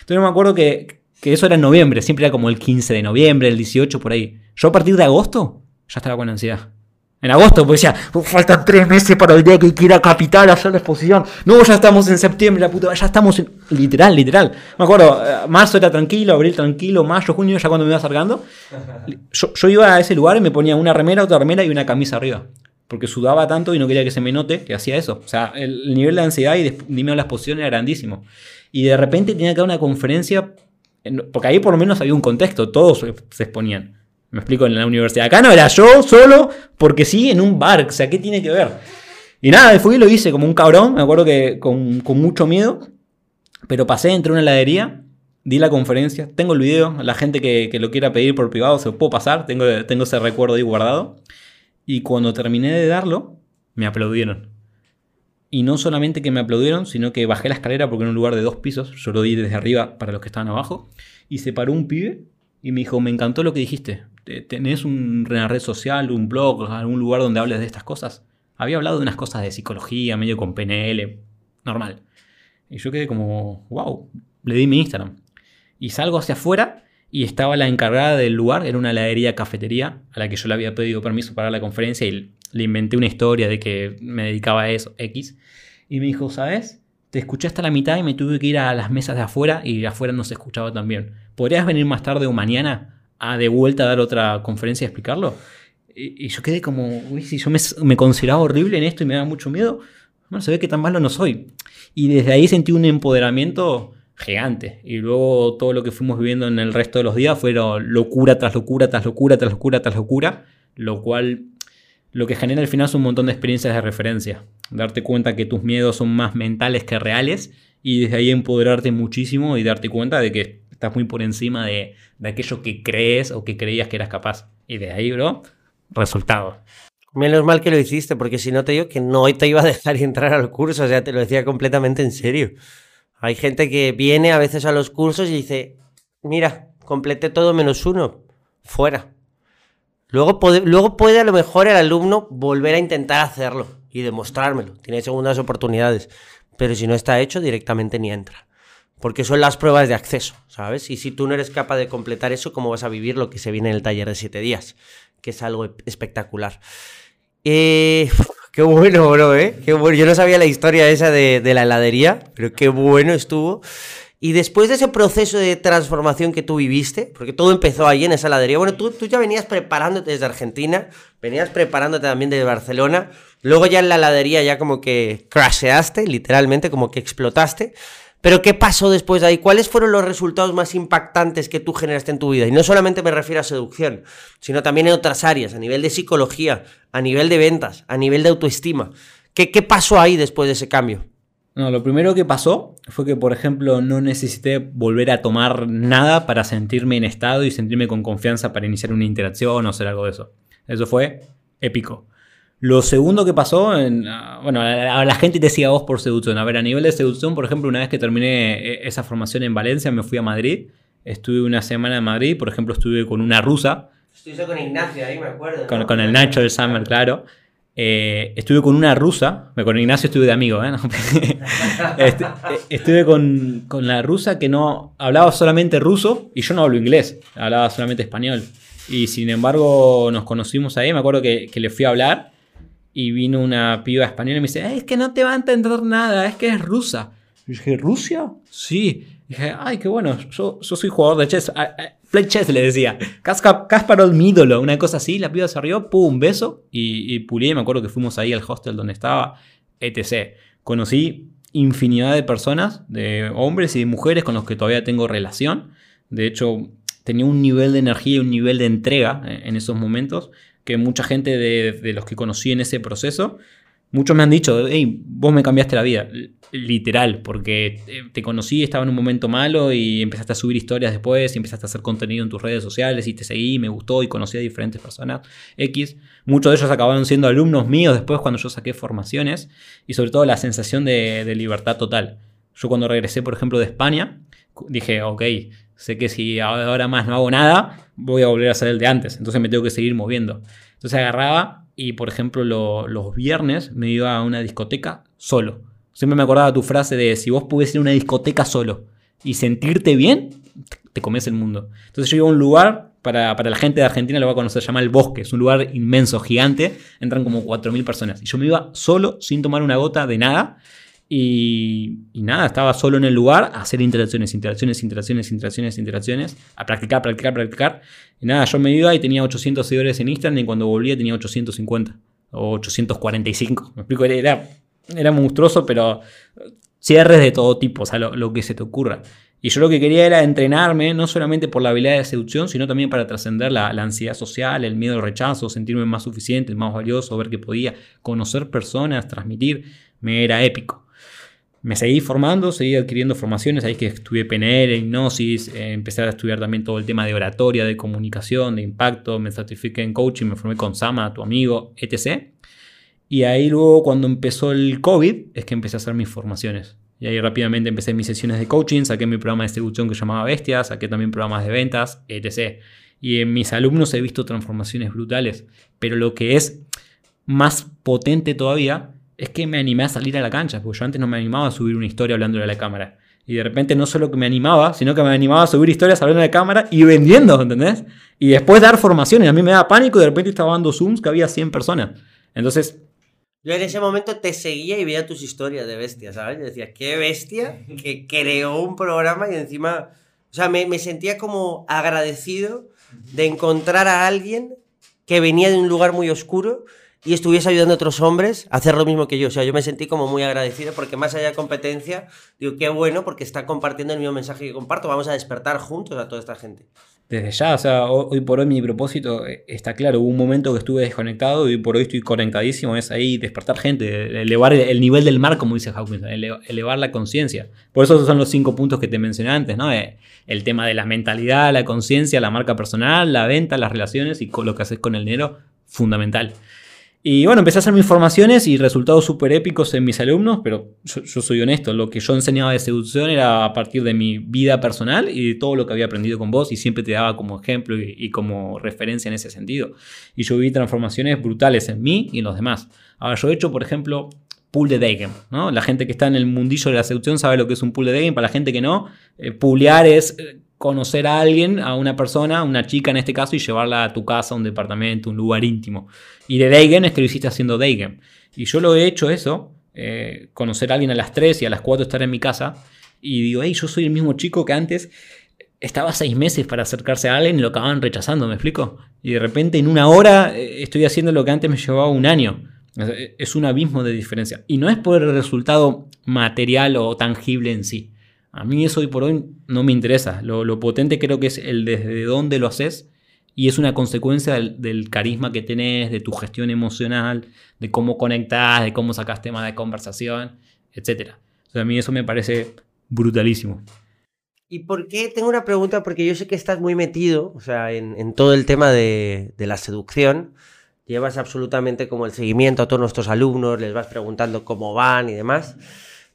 Entonces me acuerdo que que eso era en noviembre, siempre era como el 15 de noviembre, el 18, por ahí. Yo a partir de agosto ya estaba con ansiedad. En agosto, pues decía, faltan tres meses para el día que quiera Capital a hacer la exposición. No, ya estamos en septiembre, la puta, ya estamos en... Literal, literal. Me acuerdo, eh, marzo era tranquilo, abril tranquilo, mayo, junio, ya cuando me iba acercando. Yo, yo iba a ese lugar y me ponía una remera, otra remera y una camisa arriba. Porque sudaba tanto y no quería que se me note que hacía eso. O sea, el nivel de ansiedad y de, de la exposición era grandísimo. Y de repente tenía que dar una conferencia porque ahí por lo menos había un contexto, todos se exponían. Me explico, en la universidad. Acá no era yo solo, porque sí, en un bar. O sea, ¿qué tiene que ver? Y nada, fui y lo hice como un cabrón. Me acuerdo que con, mucho miedo. Pero pasé, entre una heladería, di la conferencia. Tengo el video. La gente que, lo quiera pedir por privado se lo puedo pasar. Tengo, ese recuerdo ahí guardado. Y cuando terminé de darlo, me aplaudieron. Y no solamente que me aplaudieron, sino que bajé la escalera porque era un lugar de dos pisos. Yo lo di desde arriba para los que estaban abajo. Y se paró un pibe y me dijo, me encantó lo que dijiste. ¿Tenés una red social, un blog, algún lugar donde hables de estas cosas? Había hablado de unas cosas de psicología, medio con PNL, normal. Y yo quedé como, wow, le di mi Instagram. Y salgo hacia afuera y estaba la encargada del lugar, era una heladería cafetería a la que yo le había pedido permiso para la conferencia y le inventé una historia de que me dedicaba a eso, X. Y me dijo, ¿sabes? Te escuché hasta la mitad y me tuve que ir a las mesas de afuera y afuera no se escuchaba también. ¿Podrías venir más tarde o mañana a de vuelta a dar otra conferencia y explicarlo? Y, yo quedé como, uy, si yo me, consideraba horrible en esto y me daba mucho miedo, bueno, se ve que tan malo no soy. Y desde ahí sentí un empoderamiento gigante. Y luego todo lo que fuimos viviendo en el resto de los días fueron locura tras locura, tras locura, tras locura, tras locura, lo cual lo que genera al final es un montón de experiencias de referencia. Darte cuenta que tus miedos son más mentales que reales y desde ahí empoderarte muchísimo y darte cuenta de que estás muy por encima de, aquello que crees o que creías que eras capaz. Y de ahí, bro, resultado. Menos mal que lo hiciste, porque si no te digo que no te iba a dejar entrar al curso, o sea, te lo decía completamente en serio. Hay gente que viene a veces a los cursos y dice, mira, completé todo menos uno, fuera. Luego puede, luego puede a lo mejor el alumno volver a intentar hacerlo y demostrármelo. Tiene segundas oportunidades. Pero si no está hecho, directamente ni entra. Porque son las pruebas de acceso, ¿sabes? Y si tú no eres capaz de completar eso, ¿cómo vas a vivir lo que se viene en el taller de siete días? Que es algo espectacular. Eh, qué bueno, bro, ¿eh? Qué bueno. Yo no sabía la historia esa de, la heladería, pero qué bueno estuvo. Y después de ese proceso de transformación que tú viviste, porque todo empezó ahí en esa heladería, bueno, tú, tú ya venías preparándote desde Argentina, venías preparándote también desde Barcelona, luego ya en la heladería ya como que crasheaste, literalmente, como que explotaste. Pero ¿qué pasó después de ahí? ¿Cuáles fueron los resultados más impactantes que tú generaste en tu vida? Y no solamente me refiero a seducción, sino también en otras áreas, a nivel de psicología, a nivel de ventas, a nivel de autoestima. ¿Qué, qué pasó ahí después de ese cambio? No, lo primero que pasó fue que, por ejemplo, no necesité volver a tomar nada para sentirme en estado y sentirme con confianza para iniciar una interacción o hacer algo de eso. Eso fue épico. Lo segundo que pasó, en, ah, bueno, a la gente te decía vos por seducción. A ver, a nivel de seducción, por ejemplo, una vez que terminé eh, esa formación en Valencia, me fui a Madrid. Estuve una semana en Madrid, por ejemplo, estuve con una rusa. Estuve con Ignacio ahí, me acuerdo. Con, con el Nacho del Summer, claro. Eh, estuve con una rusa, con Ignacio estuve de amigo, ¿eh? Este, eh, estuve con, la rusa que no hablaba solamente ruso y yo no hablo inglés, hablaba solamente español. Y sin embargo nos conocimos ahí, me acuerdo que, le fui a hablar y vino una piba española y me dice, es que no te va a entender nada, es que es rusa. Y dije, ¿Rusia? Sí. dije, ay, qué bueno, yo, yo soy jugador de chess. Play chess le decía. Kasparov mi ídolo, una cosa así. La piba se arrió, pum, beso. Y, y pulié, me acuerdo que fuimos ahí al hostel donde estaba, etc. Conocí infinidad de personas, de hombres y de mujeres con los que todavía tengo relación. De hecho, tenía un nivel de energía y un nivel de entrega en esos momentos que mucha gente de, los que conocí en ese proceso Muchos me han dicho, hey, vos me cambiaste la vida, literal, porque te conocí, estaba en un momento malo y empezaste a subir historias después, y empezaste a hacer contenido en tus redes sociales y te seguí, me gustó y conocí a diferentes personas X. Muchos de ellos acabaron siendo alumnos míos después cuando yo saqué formaciones y sobre todo la sensación de, de libertad total. Yo cuando regresé, por ejemplo, de España, dije, ok, sé que si ahora más no hago nada, voy a volver a ser el de antes, entonces me tengo que seguir moviendo. Entonces agarraba y, por ejemplo, los viernes me iba a una discoteca solo. Siempre me acordaba tu frase de si vos pudieses ir a una discoteca solo y sentirte bien, te comes el mundo. Entonces yo iba a un lugar, para, la gente de Argentina lo va a conocer, se llama El Bosque. Es un lugar inmenso, gigante. Entran como 4.000 personas. Y yo me iba solo, sin tomar una gota de nada. Y, nada, estaba solo en el lugar a hacer interacciones, interacciones, interacciones, interacciones, interacciones, a practicar, practicar, practicar. Y nada, yo me iba y tenía 800 seguidores en Instagram y cuando volvía tenía 850 o 845. Me explico, era, era monstruoso, pero cierres de todo tipo, o sea, lo, que se te ocurra. Y yo lo que quería era entrenarme, no solamente por la habilidad de seducción, sino también para trascender la, la, ansiedad social, el miedo al rechazo, sentirme más suficiente, más valioso, ver que podía conocer personas, transmitir, me era épico me seguí formando, seguí adquiriendo formaciones, ahí que estudié PNL, hipnosis, eh, empecé a estudiar también todo el tema de oratoria, de comunicación, de impacto, me certifiqué en coaching, me formé con Sama, tu amigo, etc. Y ahí luego cuando empezó el COVID es que empecé a hacer mis formaciones. Y ahí rápidamente empecé mis sesiones de coaching, saqué mi programa de distribución que llamaba Bestia, saqué también programas de ventas, etc. Y en mis alumnos he visto transformaciones brutales. Pero lo que es más potente todavía es que me animé a salir a la cancha, porque yo antes no me animaba a subir una historia hablando de la cámara. Y de repente no solo que me animaba, sino que me animaba a subir historias hablando de la cámara y vendiendo, ¿entendés? Y después dar formaciones. A mí me da pánico y de repente estaba dando Zooms que había 100 personas. Entonces... Yo en ese momento te seguía y veía tus historias de bestia, ¿sabes? Yo decía, qué bestia que creó un programa y encima... O sea, me, me sentía como agradecido de encontrar a alguien que venía de un lugar muy oscuro y estuviese ayudando a otros hombres a hacer lo mismo que yo. O sea, yo me sentí como muy agradecido porque más allá de competencia, digo, qué bueno porque está compartiendo el mismo mensaje que comparto. Vamos a despertar juntos a toda esta gente. Desde ya, o sea, hoy por hoy mi propósito eh, está claro. Hubo un momento que estuve desconectado y por hoy estoy conectadísimo. Es ahí despertar gente, elevar el nivel del mar, como dice Hawkins, elevar la conciencia. Por eso son los cinco puntos que te mencioné antes, ¿no? Eh, el tema de la mentalidad, la conciencia, la marca personal, la venta, las relaciones y lo que haces con el dinero, fundamental. Y bueno, empecé a hacer mis formaciones y resultados súper épicos en mis alumnos, pero yo, soy honesto, lo que yo enseñaba de seducción era a partir de mi vida personal y de todo lo que había aprendido con vos y siempre te daba como ejemplo y, como referencia en ese sentido. Y yo vi transformaciones brutales en mí y en los demás. Ahora, yo he hecho, por ejemplo, pool de day ¿no? La gente que está en el mundillo de la seducción sabe lo que es un pool de day para la gente que no, eh, es... Conocer a alguien, a una persona, una chica en este caso, y llevarla a tu casa, un departamento, un lugar íntimo. Y de Daygen es que lo hiciste haciendo Daygen. Y yo lo he hecho eso, eh, conocer a alguien a las 3 y a las 4 estar en mi casa, y digo, hey, yo soy el mismo chico que antes estaba seis meses para acercarse a alguien y lo acababan rechazando, ¿me explico? Y de repente en una hora eh, estoy haciendo lo que antes me llevaba un año. Es un abismo de diferencia. Y no es por el resultado material o tangible en sí. A mí eso hoy por hoy no me interesa. Lo, potente creo que es el desde dónde lo haces y es una consecuencia del, carisma que tenés, de tu gestión emocional, de cómo conectás, de cómo sacas temas de conversación, etc. a mí eso me parece brutalísimo. ¿Y por qué? Tengo una pregunta porque yo sé que estás muy metido, o sea, en, todo el tema de, de, la seducción. Llevas absolutamente como el seguimiento a todos nuestros alumnos, les vas preguntando cómo van y demás.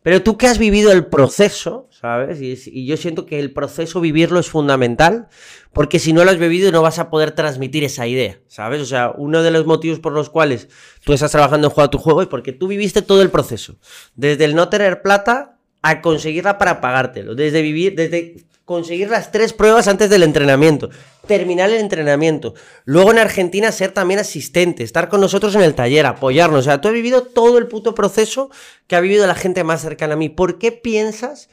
Pero tú que has vivido el proceso, ¿sabes? Y, yo siento que el proceso vivirlo es fundamental, porque si no lo has vivido no vas a poder transmitir esa idea, ¿sabes? O sea, uno de los motivos por los cuales tú estás trabajando en Juega tu Juego es porque tú viviste todo el proceso. Desde el no tener plata a conseguirla para pagártelo. Desde vivir, desde conseguir las tres pruebas antes del entrenamiento, terminar el entrenamiento, luego en Argentina ser también asistente, estar con nosotros en el taller, apoyarnos, o sea, tú has vivido todo el puto proceso que ha vivido la gente más cercana a mí. ¿Por qué piensas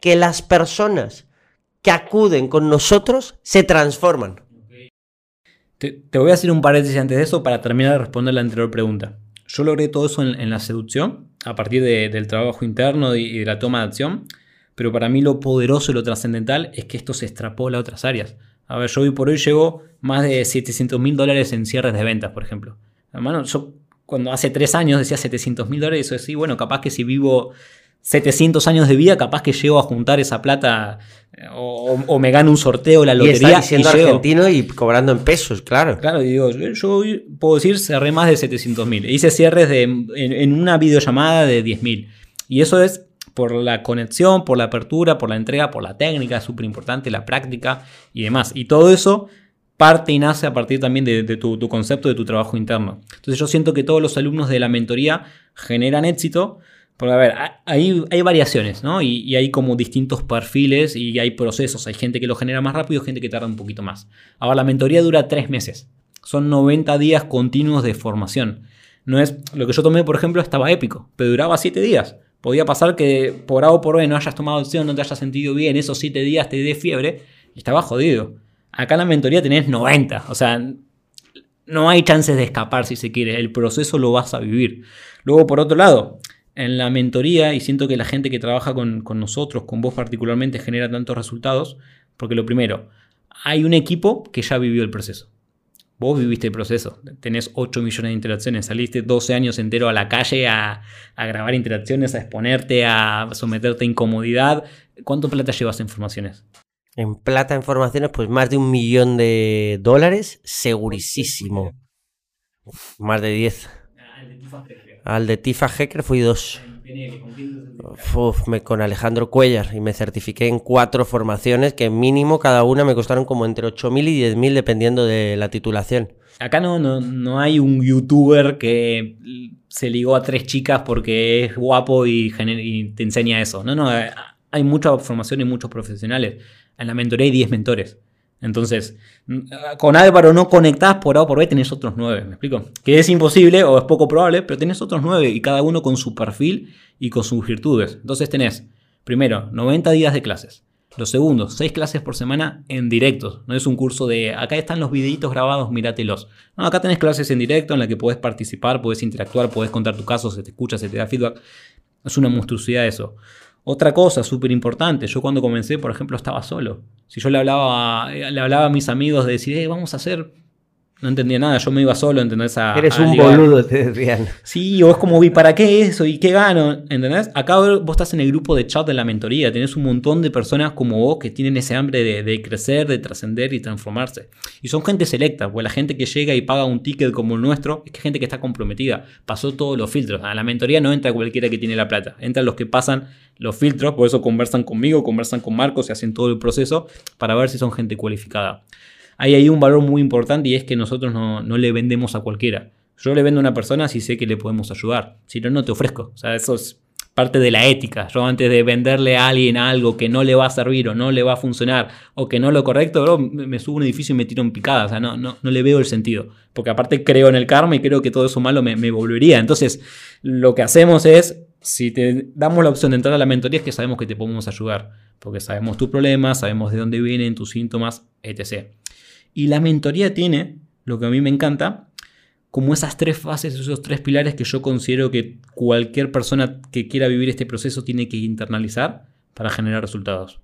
que las personas que acuden con nosotros se transforman? Te, voy a hacer un paréntesis antes de eso para terminar de responder la anterior pregunta. Yo logré todo eso en, la seducción, a partir del trabajo interno y de la toma de acción pero para mí lo poderoso y lo trascendental es que esto se extrapola a otras áreas. A ver, yo hoy por hoy llevo más de 700 mil dólares en cierres de ventas, por ejemplo. Hermano, yo cuando hace tres años decía 700 mil dólares, eso sí, bueno, capaz que si vivo 700 años de vida, capaz que llego a juntar esa plata eh, o, me gano un sorteo, la lotería. Y siendo argentino y cobrando en pesos, claro. Claro, digo, yo, puedo decir cerré más de 700 mil. Hice cierres de, en, en, una videollamada de 10 mil. Y eso es por la conexión, por la apertura, por la entrega, por la técnica, es súper importante, la práctica y demás. Y todo eso parte y nace a partir también de, tu, concepto, de tu trabajo interno. Entonces yo siento que todos los alumnos de la mentoría generan éxito, porque a ver, hay, hay variaciones, ¿no? Y, hay como distintos perfiles y hay procesos. Hay gente que lo genera más rápido, gente que tarda un poquito más. Ahora, la mentoría dura tres meses. Son 90 días continuos de formación. No es, lo que yo tomé, por ejemplo, estaba épico, pero duraba 7 días. Podía pasar que por A o por B no hayas tomado acción, no te hayas sentido bien, esos 7 días te dé fiebre y estabas jodido. Acá en la mentoría tenés 90, o sea, no hay chances de escapar si se quiere, el proceso lo vas a vivir. Luego, por otro lado, en la mentoría, y siento que la gente que trabaja con, con nosotros, con vos particularmente, genera tantos resultados, porque lo primero, hay un equipo que ya vivió el proceso. Vos viviste el proceso, tenés 8 millones de interacciones, saliste 12 años entero a la calle a, grabar interacciones, a exponerte, a someterte a incomodidad. ¿Cuánto plata llevas en formaciones? En plata en formaciones, pues más de un millón de dólares, segurísimo. Más de 10. Al de Tifa Hacker fui dos con Alejandro Cuellar y me certifiqué en cuatro formaciones que mínimo cada una me costaron como entre 8.000 y 10.000 dependiendo de la titulación. Acá no, no, hay un youtuber que se ligó a tres chicas porque es guapo y, y te enseña eso. No, no, hay mucha formación y muchos profesionales. En la mentoría hay 10 mentores. Entonces, con Álvaro no conectás por A o por B, tenés otros nueve, ¿me explico? Que es imposible o es poco probable, pero tenés otros nueve y cada uno con su perfil y con sus virtudes. Entonces tenés, primero, 90 días de clases. Lo segundo, seis clases por semana en directo. No es un curso de acá están los videitos grabados, míratelos. No, acá tenés clases en directo en las que podés participar, podés interactuar, podés contar tu caso, se te escucha, se te da feedback. Es una monstruosidad eso. Otra cosa súper importante, yo cuando comencé, por ejemplo, estaba solo. Si yo le hablaba, le hablaba a mis amigos de decir, eh, vamos a hacer no entendía nada, yo me iba solo, ¿entendés? A, Eres un boludo, te decían. Sí, o es como, ¿y para qué eso? ¿Y qué gano? ¿Entendés? Acá vos estás en el grupo de chat de la mentoría, tenés un montón de personas como vos que tienen ese hambre de, crecer, de trascender y transformarse. Y son gente selecta, pues la gente que llega y paga un ticket como el nuestro, es que gente que está comprometida, pasó todos los filtros. A la mentoría no entra cualquiera que tiene la plata, entran los que pasan los filtros, por eso conversan conmigo, conversan con Marcos y hacen todo el proceso para ver si son gente cualificada hay ahí un valor muy importante y es que nosotros no, le vendemos a cualquiera. Yo le vendo a una persona si sé que le podemos ayudar. Si no, no te ofrezco. O sea, eso es parte de la ética. Yo antes de venderle a alguien algo que no le va a servir o no le va a funcionar o que no es lo correcto, me subo a un edificio y me tiro en picada. O sea, no, no, no le veo el sentido. Porque aparte creo en el karma y creo que todo eso malo me, me volvería. Entonces, lo que hacemos es, si te damos la opción de entrar a la mentoría, es que sabemos que te podemos ayudar. Porque sabemos tu problema, sabemos de dónde vienen tus síntomas, etc. Y la mentoría tiene, lo que a mí me encanta, como esas tres fases, esos tres pilares que yo considero que cualquier persona que quiera vivir este proceso tiene que internalizar para generar resultados.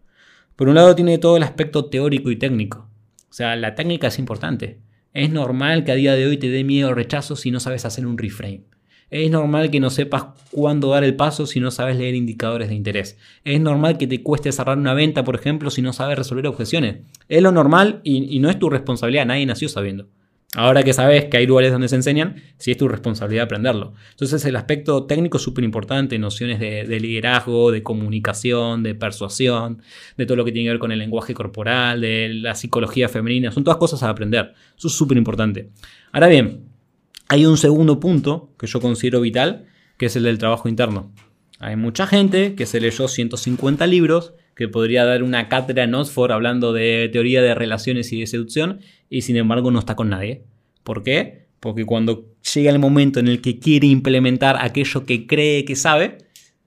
Por un lado tiene todo el aspecto teórico y técnico. O sea, la técnica es importante. Es normal que a día de hoy te dé miedo o rechazo si no sabes hacer un reframe. Es normal que no sepas cuándo dar el paso si no sabes leer indicadores de interés. Es normal que te cueste cerrar una venta, por ejemplo, si no sabes resolver objeciones. Es lo normal y, no es tu responsabilidad, nadie nació sabiendo. Ahora que sabes que hay lugares donde se enseñan, sí es tu responsabilidad aprenderlo. Entonces el aspecto técnico es súper importante, nociones de, de, liderazgo, de comunicación, de persuasión, de todo lo que tiene que ver con el lenguaje corporal, de la psicología femenina, son todas cosas a aprender. Eso es súper importante. Ahora bien, hay un segundo punto que yo considero vital, que es el del trabajo interno. Hay mucha gente que se leyó 150 libros, que podría dar una cátedra en Oxford hablando de teoría de relaciones y de seducción, y sin embargo no está con nadie. ¿Por qué? Porque cuando llega el momento en el que quiere implementar aquello que cree que sabe,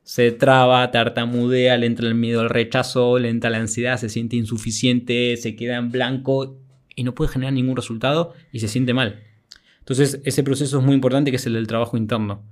se traba, tartamudea, le entra el miedo al rechazo, le entra la ansiedad, se siente insuficiente, se queda en blanco y no puede generar ningún resultado y se siente mal. Entonces, ese proceso es muy importante que es el del trabajo interno.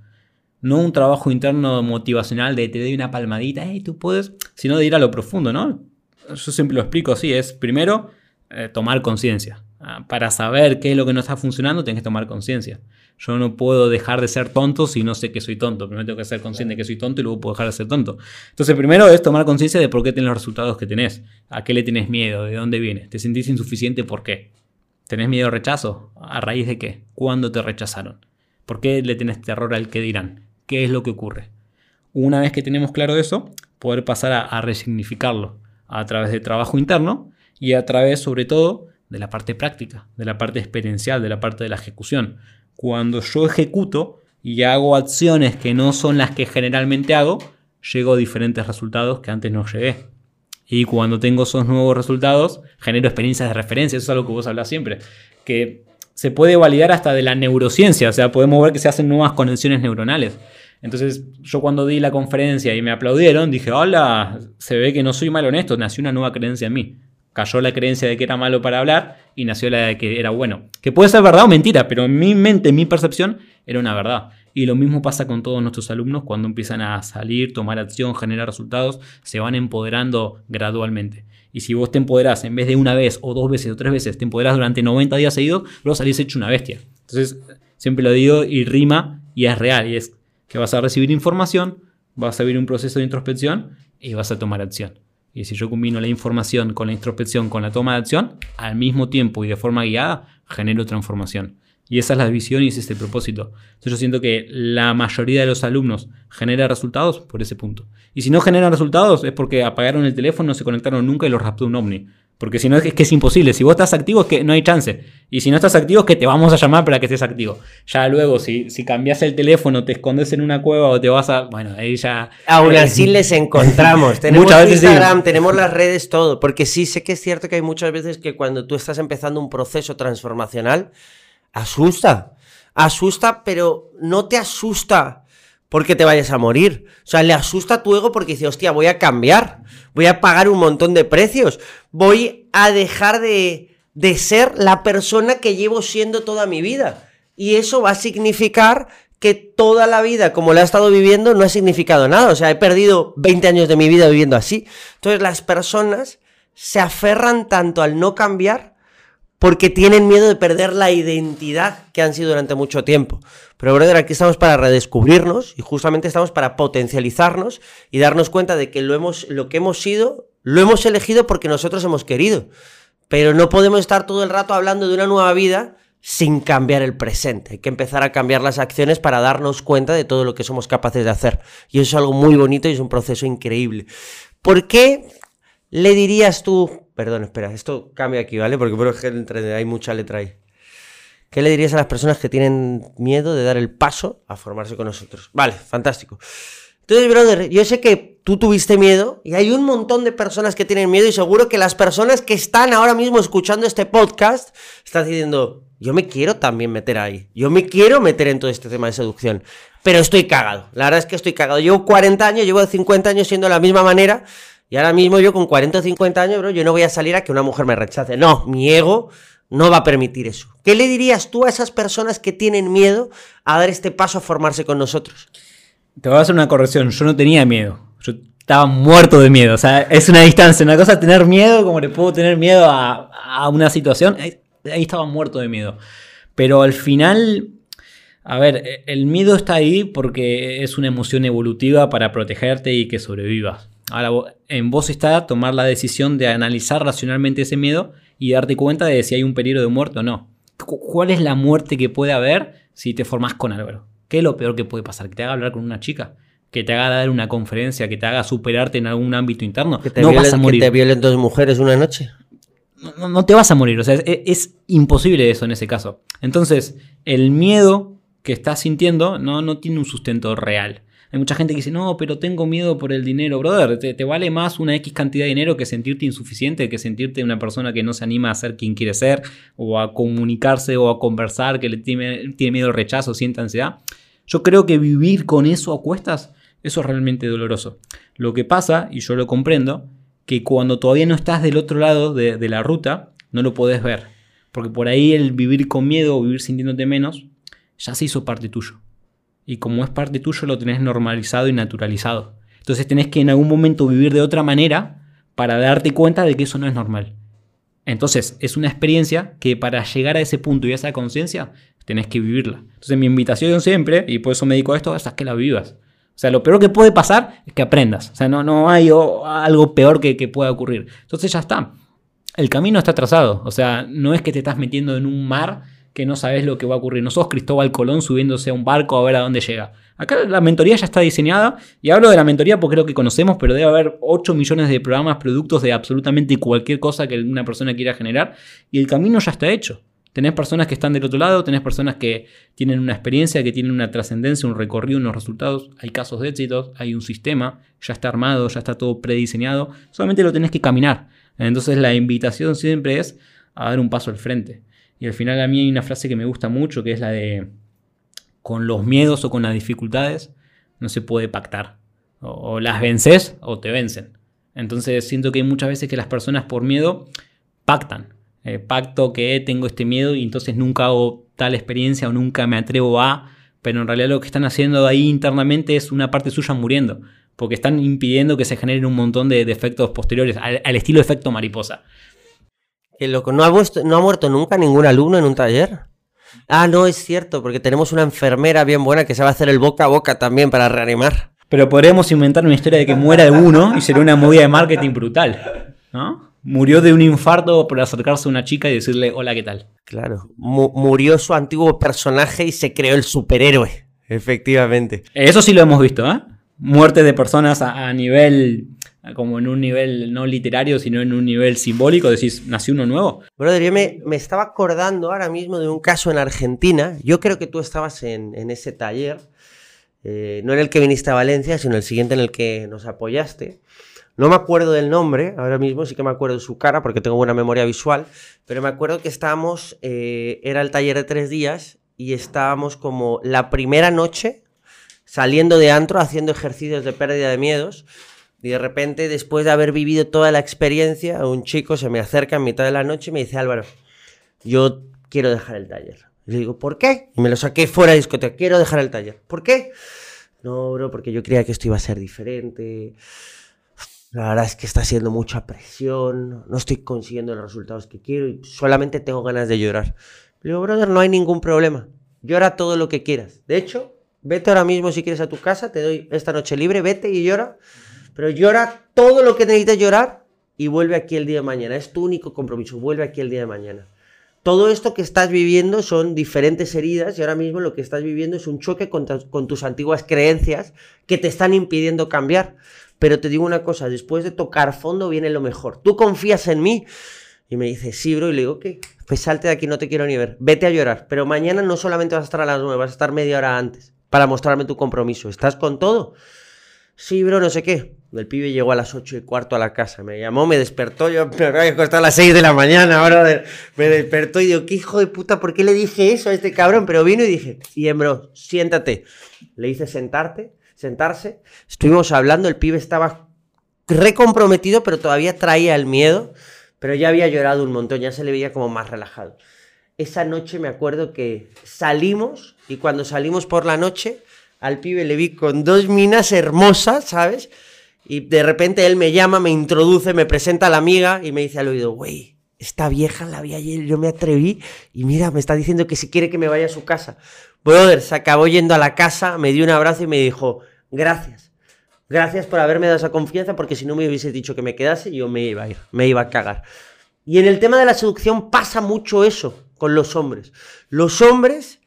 No un trabajo interno motivacional de te doy una palmadita, hey, tú puedes, sino de ir a lo profundo, ¿no? Yo siempre lo explico así, es primero eh, tomar conciencia. Ah, para saber qué es lo que no está funcionando, tienes que tomar conciencia. Yo no puedo dejar de ser tonto si no sé que soy tonto. Primero tengo que ser consciente de que soy tonto y luego puedo dejar de ser tonto. Entonces, primero es tomar conciencia de por qué tienes los resultados que tenés. ¿A qué le tienes miedo? ¿De dónde viene? ¿Te sentís insuficiente? ¿Por qué? ¿Tenés miedo al rechazo? ¿A raíz de qué? ¿Cuándo te rechazaron? ¿Por qué le tenés terror al que dirán? ¿Qué es lo que ocurre? Una vez que tenemos claro eso, poder pasar a, resignificarlo a través de trabajo interno y a través, sobre todo, de la parte práctica, de la parte experiencial, de la parte de la ejecución. Cuando yo ejecuto y hago acciones que no son las que generalmente hago, llego a diferentes resultados que antes no llegué. Y cuando tengo esos nuevos resultados, genero experiencias de referencia. Eso es algo que vos hablas siempre. Que se puede validar hasta de la neurociencia. O sea, podemos ver que se hacen nuevas conexiones neuronales. Entonces, yo cuando di la conferencia y me aplaudieron, dije, hola, se ve que no soy mal honesto, nació una nueva creencia en mí. Cayó la creencia de que era malo para hablar y nació la de que era bueno. Que puede ser verdad o mentira, pero en mi mente, en mi percepción, era una verdad. Y lo mismo pasa con todos nuestros alumnos cuando empiezan a salir, tomar acción, generar resultados, se van empoderando gradualmente. Y si vos te empoderás en vez de una vez o dos veces o tres veces, te empoderás durante 90 días seguidos, luego salís hecho una bestia. Entonces, siempre lo digo y rima y es real. Y es que vas a recibir información, vas a vivir un proceso de introspección y vas a tomar acción. Y si yo combino la información con la introspección, con la toma de acción, al mismo tiempo y de forma guiada, genero transformación. Y esa es la visión y ese es el propósito. Entonces yo siento que la mayoría de los alumnos genera resultados por ese punto. Y si no generan resultados es porque apagaron el teléfono, no se conectaron nunca y los raptó un ovni. Porque si no es que es imposible. Si vos estás activo es que no hay chance. Y si no estás activo es que te vamos a llamar para que estés activo. Ya luego, si, si cambias el teléfono, te escondes en una cueva o te vas a... Bueno, ahí ya... Aún así les encontramos. tenemos Instagram, tenemos las redes, todo. Porque sí sé que es cierto que hay muchas veces que cuando tú estás empezando un proceso transformacional asusta. Asusta, pero no te asusta porque te vayas a morir. O sea, le asusta a tu ego porque dice, hostia, voy a cambiar, voy a pagar un montón de precios, voy a dejar de, de ser la persona que llevo siendo toda mi vida. Y eso va a significar que toda la vida, como la he estado viviendo, no ha significado nada. O sea, he perdido 20 años de mi vida viviendo así. Entonces las personas se aferran tanto al no cambiar porque tienen miedo de perder la identidad que han sido durante mucho tiempo. Pero, brother, aquí estamos para redescubrirnos y justamente estamos para potencializarnos y darnos cuenta de que lo, hemos, lo que hemos sido, lo hemos elegido porque nosotros hemos querido. Pero no podemos estar todo el rato hablando de una nueva vida sin cambiar el presente. Hay que empezar a cambiar las acciones para darnos cuenta de todo lo que somos capaces de hacer. Y eso es algo muy bonito y es un proceso increíble. ¿Por qué le dirías tú, perdón, espera, esto cambia aquí, ¿vale? Porque por ejemplo hay mucha letra ahí. ¿Qué le dirías a las personas que tienen miedo de dar el paso a formarse con nosotros? Vale, fantástico. Entonces, brother, yo sé que tú tuviste miedo y hay un montón de personas que tienen miedo y seguro que las personas que están ahora mismo escuchando este podcast están diciendo, yo me quiero también meter ahí. Yo me quiero meter en todo este tema de seducción. Pero estoy cagado. La verdad es que estoy cagado. Llevo 40 años, llevo 50 años siendo de la misma manera. Y ahora mismo yo con 40 o 50 años, bro, yo no voy a salir a que una mujer me rechace. No, mi ego no va a permitir eso. ¿Qué le dirías tú a esas personas que tienen miedo a dar este paso a formarse con nosotros? Te voy a hacer una corrección. Yo no tenía miedo. Yo estaba muerto de miedo. O sea, es una distancia. Una cosa es tener miedo, como le puedo tener miedo a, a una situación. Ahí, ahí estaba muerto de miedo. Pero al final, a ver, el miedo está ahí porque es una emoción evolutiva para protegerte y que sobrevivas. Ahora, en vos está tomar la decisión de analizar racionalmente ese miedo y darte cuenta de si hay un peligro de muerte o no. ¿Cuál es la muerte que puede haber si te formas con Álvaro? ¿Qué es lo peor que puede pasar? ¿Que te haga hablar con una chica? ¿Que te haga dar una conferencia? ¿Que te haga superarte en algún ámbito interno? ¿Que te, no vas a morir. ¿Que te violen dos mujeres una noche? No, no, te vas a morir. O sea, es, es, imposible eso en ese caso. Entonces, el miedo que estás sintiendo no, no tiene un sustento real. Hay mucha gente que dice, no, pero tengo miedo por el dinero, brother. Te, vale más una X cantidad de dinero que sentirte insuficiente, que sentirte una persona que no se anima a ser quien quiere ser, o a comunicarse, o a conversar, que le tiene, tiene miedo al rechazo, siente ansiedad. Yo creo que vivir con eso a cuestas, eso es realmente doloroso. Lo que pasa, y yo lo comprendo, que cuando todavía no estás del otro lado de, de la ruta, no lo podés ver. Porque por ahí el vivir con miedo o vivir sintiéndote menos, ya se hizo parte tuyo y como es parte tuyo lo tenés normalizado y naturalizado. Entonces tenés que en algún momento vivir de otra manera para darte cuenta de que eso no es normal. Entonces es una experiencia que para llegar a ese punto y a esa conciencia tenés que vivirla. Entonces mi invitación siempre, y por eso me dedico a esto, es que la vivas. O sea, lo peor que puede pasar es que aprendas. O sea, no, no hay algo peor que, que pueda ocurrir. Entonces ya está. El camino está trazado. O sea, no es que te estás metiendo en un mar que no sabes lo que va a ocurrir. No sos Cristóbal Colón subiéndose a un barco a ver a dónde llega. Acá la mentoría ya está diseñada y hablo de la mentoría porque es lo que conocemos, pero debe haber 8 millones de programas, productos de absolutamente cualquier cosa que una persona quiera generar y el camino ya está hecho. Tenés personas que están del otro lado, tenés personas que tienen una experiencia, que tienen una trascendencia, un recorrido, unos resultados. Hay casos de éxitos, hay un sistema, ya está armado, ya está todo prediseñado. Solamente lo tenés que caminar. Entonces la invitación siempre es a dar un paso al frente. Y al final a mí hay una frase que me gusta mucho, que es la de, con los miedos o con las dificultades no se puede pactar. O, las vences o te vencen. Entonces siento que hay muchas veces que las personas por miedo pactan. Eh, pacto que tengo este miedo y entonces nunca hago tal experiencia o nunca me atrevo a, pero en realidad lo que están haciendo ahí internamente es una parte suya muriendo, porque están impidiendo que se generen un montón de, efectos posteriores, al, al, estilo efecto mariposa. Que loco, ¿no ha, ¿no ha muerto nunca ningún alumno en un taller? Ah, no, es cierto, porque tenemos una enfermera bien buena que se va a hacer el boca a boca también para reanimar. Pero podríamos inventar una historia de que muera alguno y sería una movida de marketing brutal, ¿no? Murió de un infarto por acercarse a una chica y decirle hola, ¿qué tal? Claro, murió su antiguo personaje y se creó el superhéroe, efectivamente. Eso sí lo hemos visto, ¿eh? Muerte de personas a nivel como en un nivel no literario, sino en un nivel simbólico, decís, nació uno nuevo. Brother, yo me, me estaba acordando ahora mismo de un caso en Argentina, yo creo que tú estabas en, en ese taller, eh, no en el que viniste a Valencia, sino el siguiente en el que nos apoyaste. No me acuerdo del nombre, ahora mismo sí que me acuerdo de su cara porque tengo buena memoria visual, pero me acuerdo que estábamos, eh, era el taller de tres días y estábamos como la primera noche saliendo de antro, haciendo ejercicios de pérdida de miedos. Y de repente, después de haber vivido toda la experiencia, un chico se me acerca en mitad de la noche y me dice, Álvaro, yo quiero dejar el taller. Y le digo, ¿por qué? Y me lo saqué fuera de discoteca, quiero dejar el taller. ¿Por qué? No, bro, porque yo creía que esto iba a ser diferente. La verdad es que está siendo mucha presión, no estoy consiguiendo los resultados que quiero y solamente tengo ganas de llorar. Le digo, brother, no hay ningún problema. Llora todo lo que quieras. De hecho, vete ahora mismo si quieres a tu casa, te doy esta noche libre, vete y llora. Pero llora todo lo que necesites llorar y vuelve aquí el día de mañana. Es tu único compromiso, vuelve aquí el día de mañana. Todo esto que estás viviendo son diferentes heridas y ahora mismo lo que estás viviendo es un choque con, tus antiguas creencias que te están impidiendo cambiar. Pero te digo una cosa, después de tocar fondo viene lo mejor. ¿Tú confías en mí? Y me dice, sí, bro. Y le digo, ¿qué? Pues salte de aquí, no te quiero ni ver. Vete a llorar. Pero mañana no solamente vas a estar a las nueve, vas a estar media hora antes para mostrarme tu compromiso. ¿Estás con todo? Sí, bro, no sé qué. El pibe llegó a las ocho y cuarto a la casa. Me llamó, me despertó. Yo me había acostado a las seis de la mañana, brother. Me despertó y digo, ¿qué hijo de puta? ¿Por qué le dije eso a este cabrón? Pero vino y dije, bien, bro, siéntate. Le hice sentarte sentarse. Estuvimos hablando, el pibe estaba recomprometido, pero todavía traía el miedo, pero ya había llorado un montón, ya se le veía como más relajado. Esa noche me acuerdo que salimos y cuando salimos por la noche, al pibe le vi con dos minas hermosas, ¿sabes? Y de repente él me llama, me introduce, me presenta a la amiga y me dice al oído, güey, esta vieja la vi ayer, yo me atreví y mira, me está diciendo que si quiere que me vaya a su casa. Brother, se acabó yendo a la casa, me dio un abrazo y me dijo, gracias. Gracias por haberme dado esa confianza porque si no me hubiese dicho que me quedase, yo me iba a ir, me iba a cagar. Y en el tema de la seducción pasa mucho eso con los hombres. Los hombres,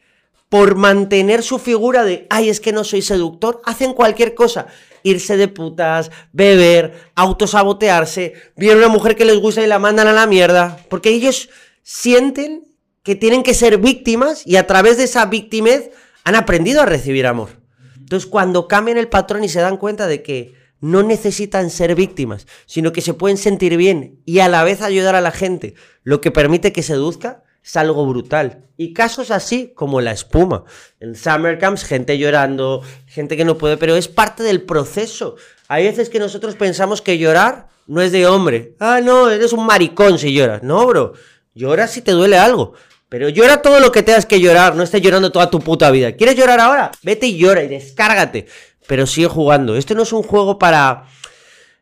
por mantener su figura de, ay, es que no soy seductor, hacen cualquier cosa. Irse de putas, beber, autosabotearse, ver a una mujer que les gusta y la mandan a la mierda. Porque ellos sienten que tienen que ser víctimas y a través de esa victimez han aprendido a recibir amor. Entonces, cuando cambian el patrón y se dan cuenta de que no necesitan ser víctimas, sino que se pueden sentir bien y a la vez ayudar a la gente, lo que permite que seduzca, es algo brutal. Y casos así como la espuma. En summer camps, gente llorando, gente que no puede, pero es parte del proceso. Hay veces que nosotros pensamos que llorar no es de hombre. Ah, no, eres un maricón si lloras. No, bro. Llora si te duele algo. Pero llora todo lo que tengas que llorar, no estés llorando toda tu puta vida. ¿Quieres llorar ahora? Vete y llora y descárgate. Pero sigue jugando. Este no es un juego para.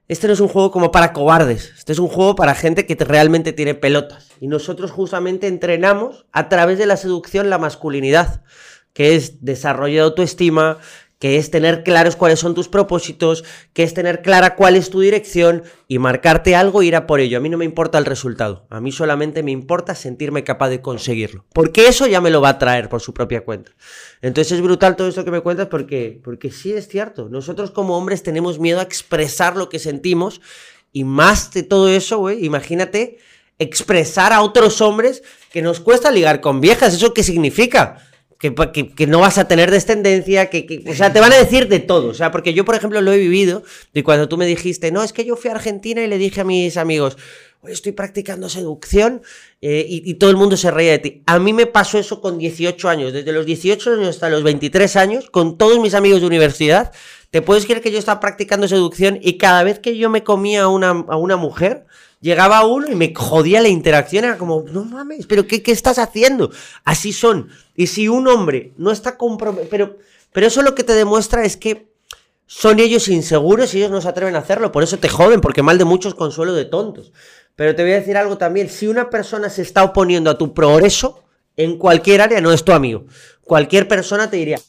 Este no es un juego como para cobardes. Este es un juego para gente que realmente tiene pelotas. Y nosotros justamente entrenamos a través de la seducción la masculinidad, que es desarrollo de autoestima, que es tener claros cuáles son tus propósitos, que es tener clara cuál es tu dirección y marcarte algo e ir a por ello. A mí no me importa el resultado, a mí solamente me importa sentirme capaz de conseguirlo, porque eso ya me lo va a traer por su propia cuenta. Entonces es brutal todo esto que me cuentas porque, porque sí es cierto, nosotros como hombres tenemos miedo a expresar lo que sentimos y más de todo eso, güey, imagínate expresar a otros hombres que nos cuesta ligar con viejas, ¿eso qué significa? Que, no vas a tener descendencia, que, o sea, te van a decir de todo. O sea, porque yo, por ejemplo, lo he vivido y cuando tú me dijiste, no, es que yo fui a Argentina y le dije a mis amigos, Oye, estoy practicando seducción eh, y, todo el mundo se reía de ti. A mí me pasó eso con 18 años, desde los 18 años hasta los 23 años, con todos mis amigos de universidad. Te puedes creer que yo estaba practicando seducción y cada vez que yo me comía una, a una mujer, llegaba uno y me jodía la interacción, era como, no mames, pero ¿qué, qué estás haciendo? Así son. Y si un hombre no está comprometido, pero, pero eso lo que te demuestra es que son ellos inseguros y ellos no se atreven a hacerlo, por eso te joden, porque mal de muchos consuelo de tontos. Pero te voy a decir algo también, si una persona se está oponiendo a tu progreso, en cualquier área no es tu amigo. Cualquier persona te diría,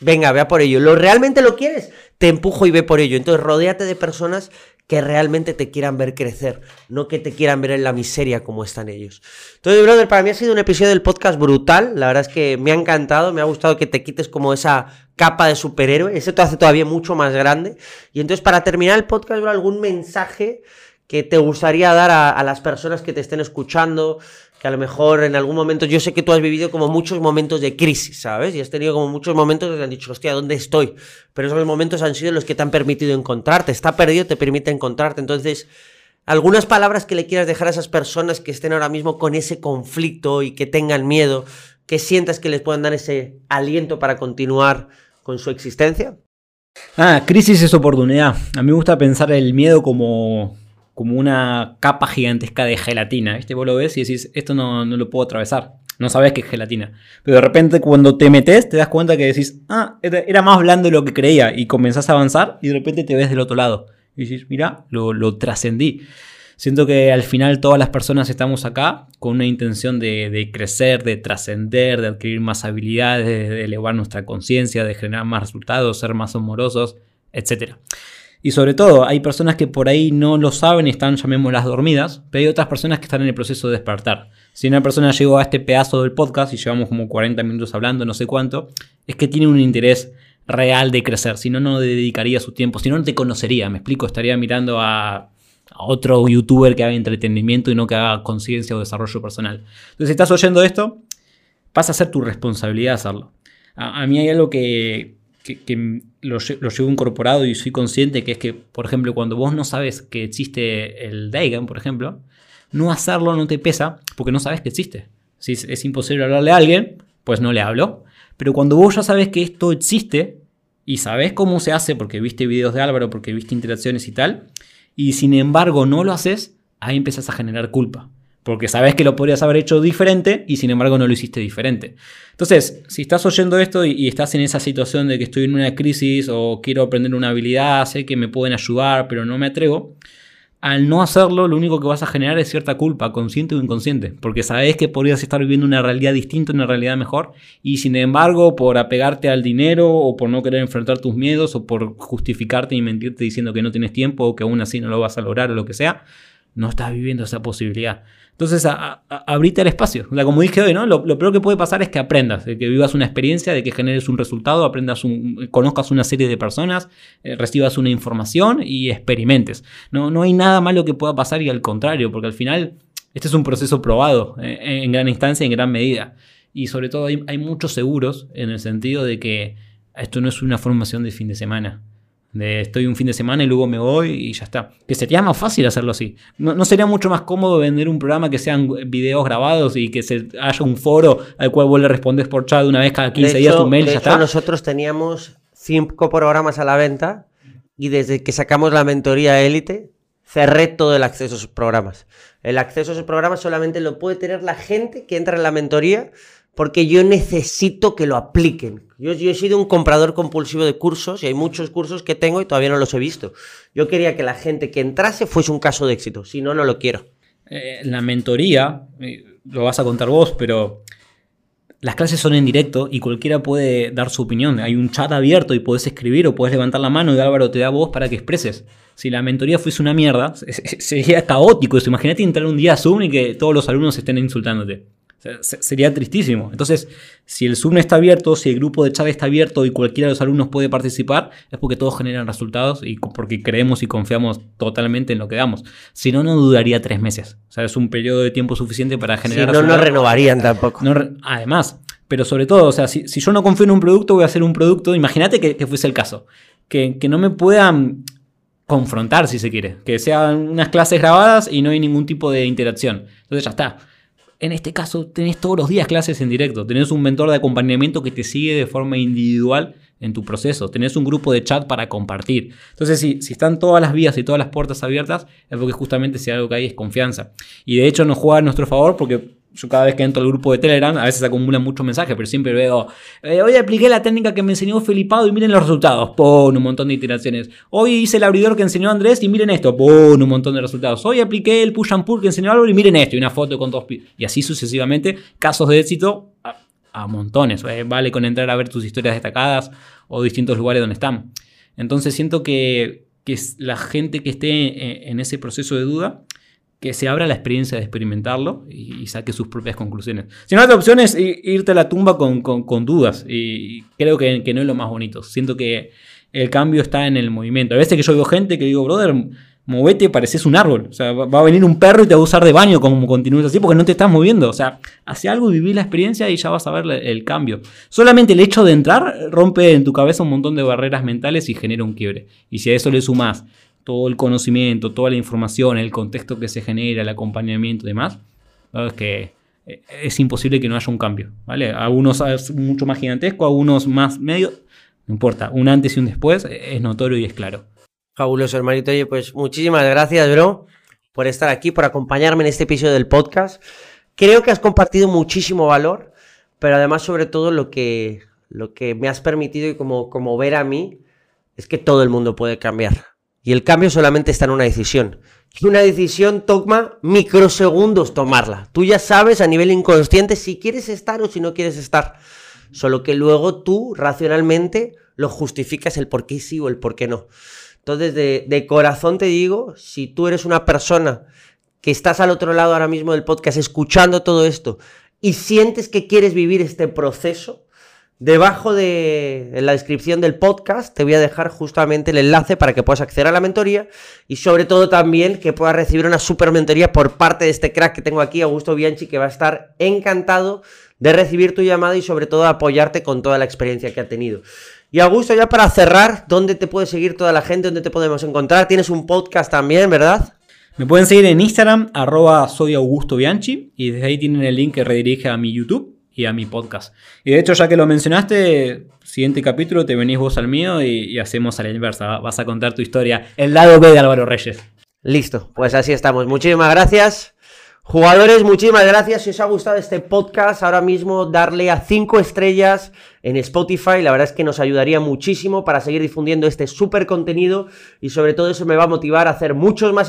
venga, vea por ello. ¿Lo realmente lo quieres? Te empujo y ve por ello. Entonces, rodéate de personas que realmente te quieran ver crecer, no que te quieran ver en la miseria como están ellos. Entonces, brother, para mí ha sido un episodio del podcast brutal. La verdad es que me ha encantado, me ha gustado que te quites como esa capa de superhéroe. Eso te hace todavía mucho más grande. Y entonces, para terminar el podcast, bro, algún mensaje que te gustaría dar a, las personas que te estén escuchando, que a lo mejor en algún momento, yo sé que tú has vivido como muchos momentos de crisis, ¿sabes? Y has tenido como muchos momentos que te han dicho, hostia, ¿dónde estoy? Pero esos momentos han sido los que te han permitido encontrarte. Está perdido, te permite encontrarte. Entonces, algunas palabras que le quieras dejar a esas personas que estén ahora mismo con ese conflicto y que tengan miedo, que sientas que les puedan dar ese aliento para continuar con su existencia. Ah, crisis es oportunidad. A mí me gusta pensar el miedo como, como una capa gigantesca de gelatina. ¿viste? Vos lo ves y decís, esto no, no lo puedo atravesar. No sabes que es gelatina. Pero de repente cuando te metes te das cuenta que decís, ah, era más blando de lo que creía. Y comenzás a avanzar y de repente te ves del otro lado. Y dices, mira, lo, lo trascendí. Siento que al final todas las personas estamos acá con una intención de, crecer, de trascender, de adquirir más habilidades, de, elevar nuestra conciencia, de generar más resultados, ser más amorosos, etc. Y sobre todo, hay personas que por ahí no lo saben y están, llamémoslas, dormidas, pero hay otras personas que están en el proceso de despertar. Si una persona llegó a este pedazo del podcast y llevamos como 40 minutos hablando, no sé cuánto, es que tiene un interés real de crecer, si no, no dedicaría su tiempo, si no, no te conocería, me explico, estaría mirando a otro youtuber que haga entretenimiento y no que haga conciencia o desarrollo personal. Entonces, si estás oyendo esto, pasa a ser tu responsabilidad hacerlo. A, mí hay algo que, lo, llevo incorporado y soy consciente, que es que, por ejemplo, cuando vos no sabes que existe el Daigan, por ejemplo, no hacerlo no te pesa porque no sabes que existe. Si es, imposible hablarle a alguien, pues no le hablo. Pero cuando vos ya sabes que esto existe y sabes cómo se hace porque viste videos de Álvaro, porque viste interacciones y tal, y sin embargo no lo haces, ahí empiezas a generar culpa. Porque sabes que lo podrías haber hecho diferente y sin embargo no lo hiciste diferente. Entonces, si estás oyendo esto y, estás en esa situación de que estoy en una crisis o quiero aprender una habilidad, sé que me pueden ayudar, pero no me atrevo, al no hacerlo, lo único que vas a generar es cierta culpa, consciente o inconsciente, porque sabes que podrías estar viviendo una realidad distinta, una realidad mejor, y sin embargo, por apegarte al dinero o por no querer enfrentar tus miedos o por justificarte y mentirte diciendo que no tienes tiempo o que aún así no lo vas a lograr o lo que sea, no estás viviendo esa posibilidad. Entonces, a, abrite el espacio. O sea, como dije hoy, ¿no? Lo, peor que puede pasar es que aprendas, de que vivas una experiencia, de que generes un resultado, aprendas un, conozcas una serie de personas, eh, recibas una información y experimentes. No, no hay nada malo que pueda pasar y al contrario, porque al final este es un proceso probado eh, en gran instancia y en gran medida. Y sobre todo hay muchos seguros en el sentido de que esto no es una formación de fin de semana. De estoy un fin de semana y luego me voy y ya está. Que sería más fácil hacerlo así. No, sería mucho más cómodo vender un programa que sean videos grabados y que se haya un foro al cual vos le respondes por chat una vez cada 15 días tu mail y ya está. Nosotros teníamos cinco programas a la venta y desde que sacamos la mentoría élite cerré todo el acceso a esos programas. El acceso a esos programas solamente lo puede tener la gente que entra en la mentoría porque yo necesito que lo apliquen. Yo, he sido un comprador compulsivo de cursos y hay muchos cursos que tengo y todavía no los he visto. Yo quería que la gente que entrase fuese un caso de éxito, si no, no lo quiero. Eh, la mentoría, eh, lo vas a contar vos, pero las clases son en directo y cualquiera puede dar su opinión. Hay un chat abierto y puedes escribir o puedes levantar la mano y Álvaro te da voz para que expreses. Si la mentoría fuese una mierda, sería caótico. Imagínate entrar un día a Zoom y que todos los alumnos estén insultándote sería tristísimo. Entonces, si el Zoom está abierto, si el grupo de chat está abierto y cualquiera de los alumnos puede participar, es porque todos generan resultados y porque creemos y confiamos totalmente en lo que damos. Si no, no dudaría tres meses. O sea, es un periodo de tiempo suficiente para generar. Si no, no renovarían tampoco. además, pero sobre todo, o sea, si, yo no confío en un producto, voy a hacer un producto. Imagínate que, fuese el caso. Que, que no me puedan confrontar, si se quiere. Que sean unas clases grabadas y no hay ningún tipo de interacción. Entonces ya está en este caso, tenés todos los días clases en directo. Tenés un mentor de acompañamiento que te sigue de forma individual en tu proceso. Tenés un grupo de chat para compartir. Entonces, si, si están todas las vías y todas las puertas abiertas, es porque justamente si algo que hay es confianza. Y de hecho nos juega a nuestro favor porque yo cada vez que entro al grupo de Telegram, a veces acumulan muchos mensajes, pero siempre veo, eh, hoy apliqué la técnica que me enseñó Felipado y miren los resultados, pon un montón de iteraciones. Hoy hice el abridor que enseñó Andrés y miren esto, pon un montón de resultados. Hoy apliqué el push and pull que enseñó Álvaro y miren esto, y una foto con dos... Y así sucesivamente, casos de éxito a, montones. Eh, vale con entrar a ver tus historias destacadas o distintos lugares donde están. Entonces siento que, que la gente que esté en ese proceso de duda que se abra la experiencia de experimentarlo y, saque sus propias conclusiones. Si no, otra opción es irte a la tumba con, dudas y creo que, que, no es lo más bonito. Siento que el cambio está en el movimiento. A veces que yo veo gente que digo, brother, movete, pareces un árbol. O sea, va a venir un perro y te va a usar de baño como continúes así porque no te estás moviendo. O sea, hace algo viví la experiencia y ya vas a ver el cambio. Solamente el hecho de entrar rompe en tu cabeza un montón de barreras mentales y genera un quiebre. Y si a eso le sumas todo el conocimiento, toda la información, el contexto que se genera, el acompañamiento y demás, es que eh, es imposible que no haya un cambio, ¿vale? Algunos es mucho más gigantesco, algunos más medio, No importa, un antes y un después es notorio y es claro. Fabuloso, hermanito. Oye, pues muchísimas gracias, bro, por estar aquí, por acompañarme en este episodio del podcast. Creo que has compartido muchísimo valor, pero además, sobre todo, lo que, lo que me has permitido y como, como ver a mí es que todo el mundo puede cambiar. Y el cambio solamente está en una decisión. Y una decisión toma microsegundos tomarla. Tú ya sabes a nivel inconsciente si quieres estar o si no quieres estar. Solo que luego tú racionalmente lo justificas el por qué sí o el por qué no. Entonces, de, de corazón te digo, si tú eres una persona que estás al otro lado ahora mismo del podcast escuchando todo esto y sientes que quieres vivir este proceso, Debajo de en la descripción del podcast te voy a dejar justamente el enlace para que puedas acceder a la mentoría y sobre todo también que puedas recibir una super mentoría por parte de este crack que tengo aquí, Augusto Bianchi, que va a estar encantado de recibir tu llamada y sobre todo apoyarte con toda la experiencia que ha tenido. Y Augusto, ya para cerrar, ¿dónde te puede seguir toda la gente? ¿Dónde te podemos encontrar? Tienes un podcast también, ¿verdad? Me pueden seguir en Instagram, arroba soy Augusto Bianchi, y desde ahí tienen el link que redirige a mi YouTube y a mi podcast. Y de hecho, ya que lo mencionaste, siguiente capítulo te venís vos al mío y, hacemos a la inversa. Vas a contar tu historia, el lado B de Álvaro Reyes. Listo, pues así estamos. Muchísimas gracias. Jugadores, muchísimas gracias. Si os ha gustado este podcast, ahora mismo darle a 5 estrellas en Spotify. La verdad es que nos ayudaría muchísimo para seguir difundiendo este súper contenido y sobre todo eso me va a motivar a hacer muchos más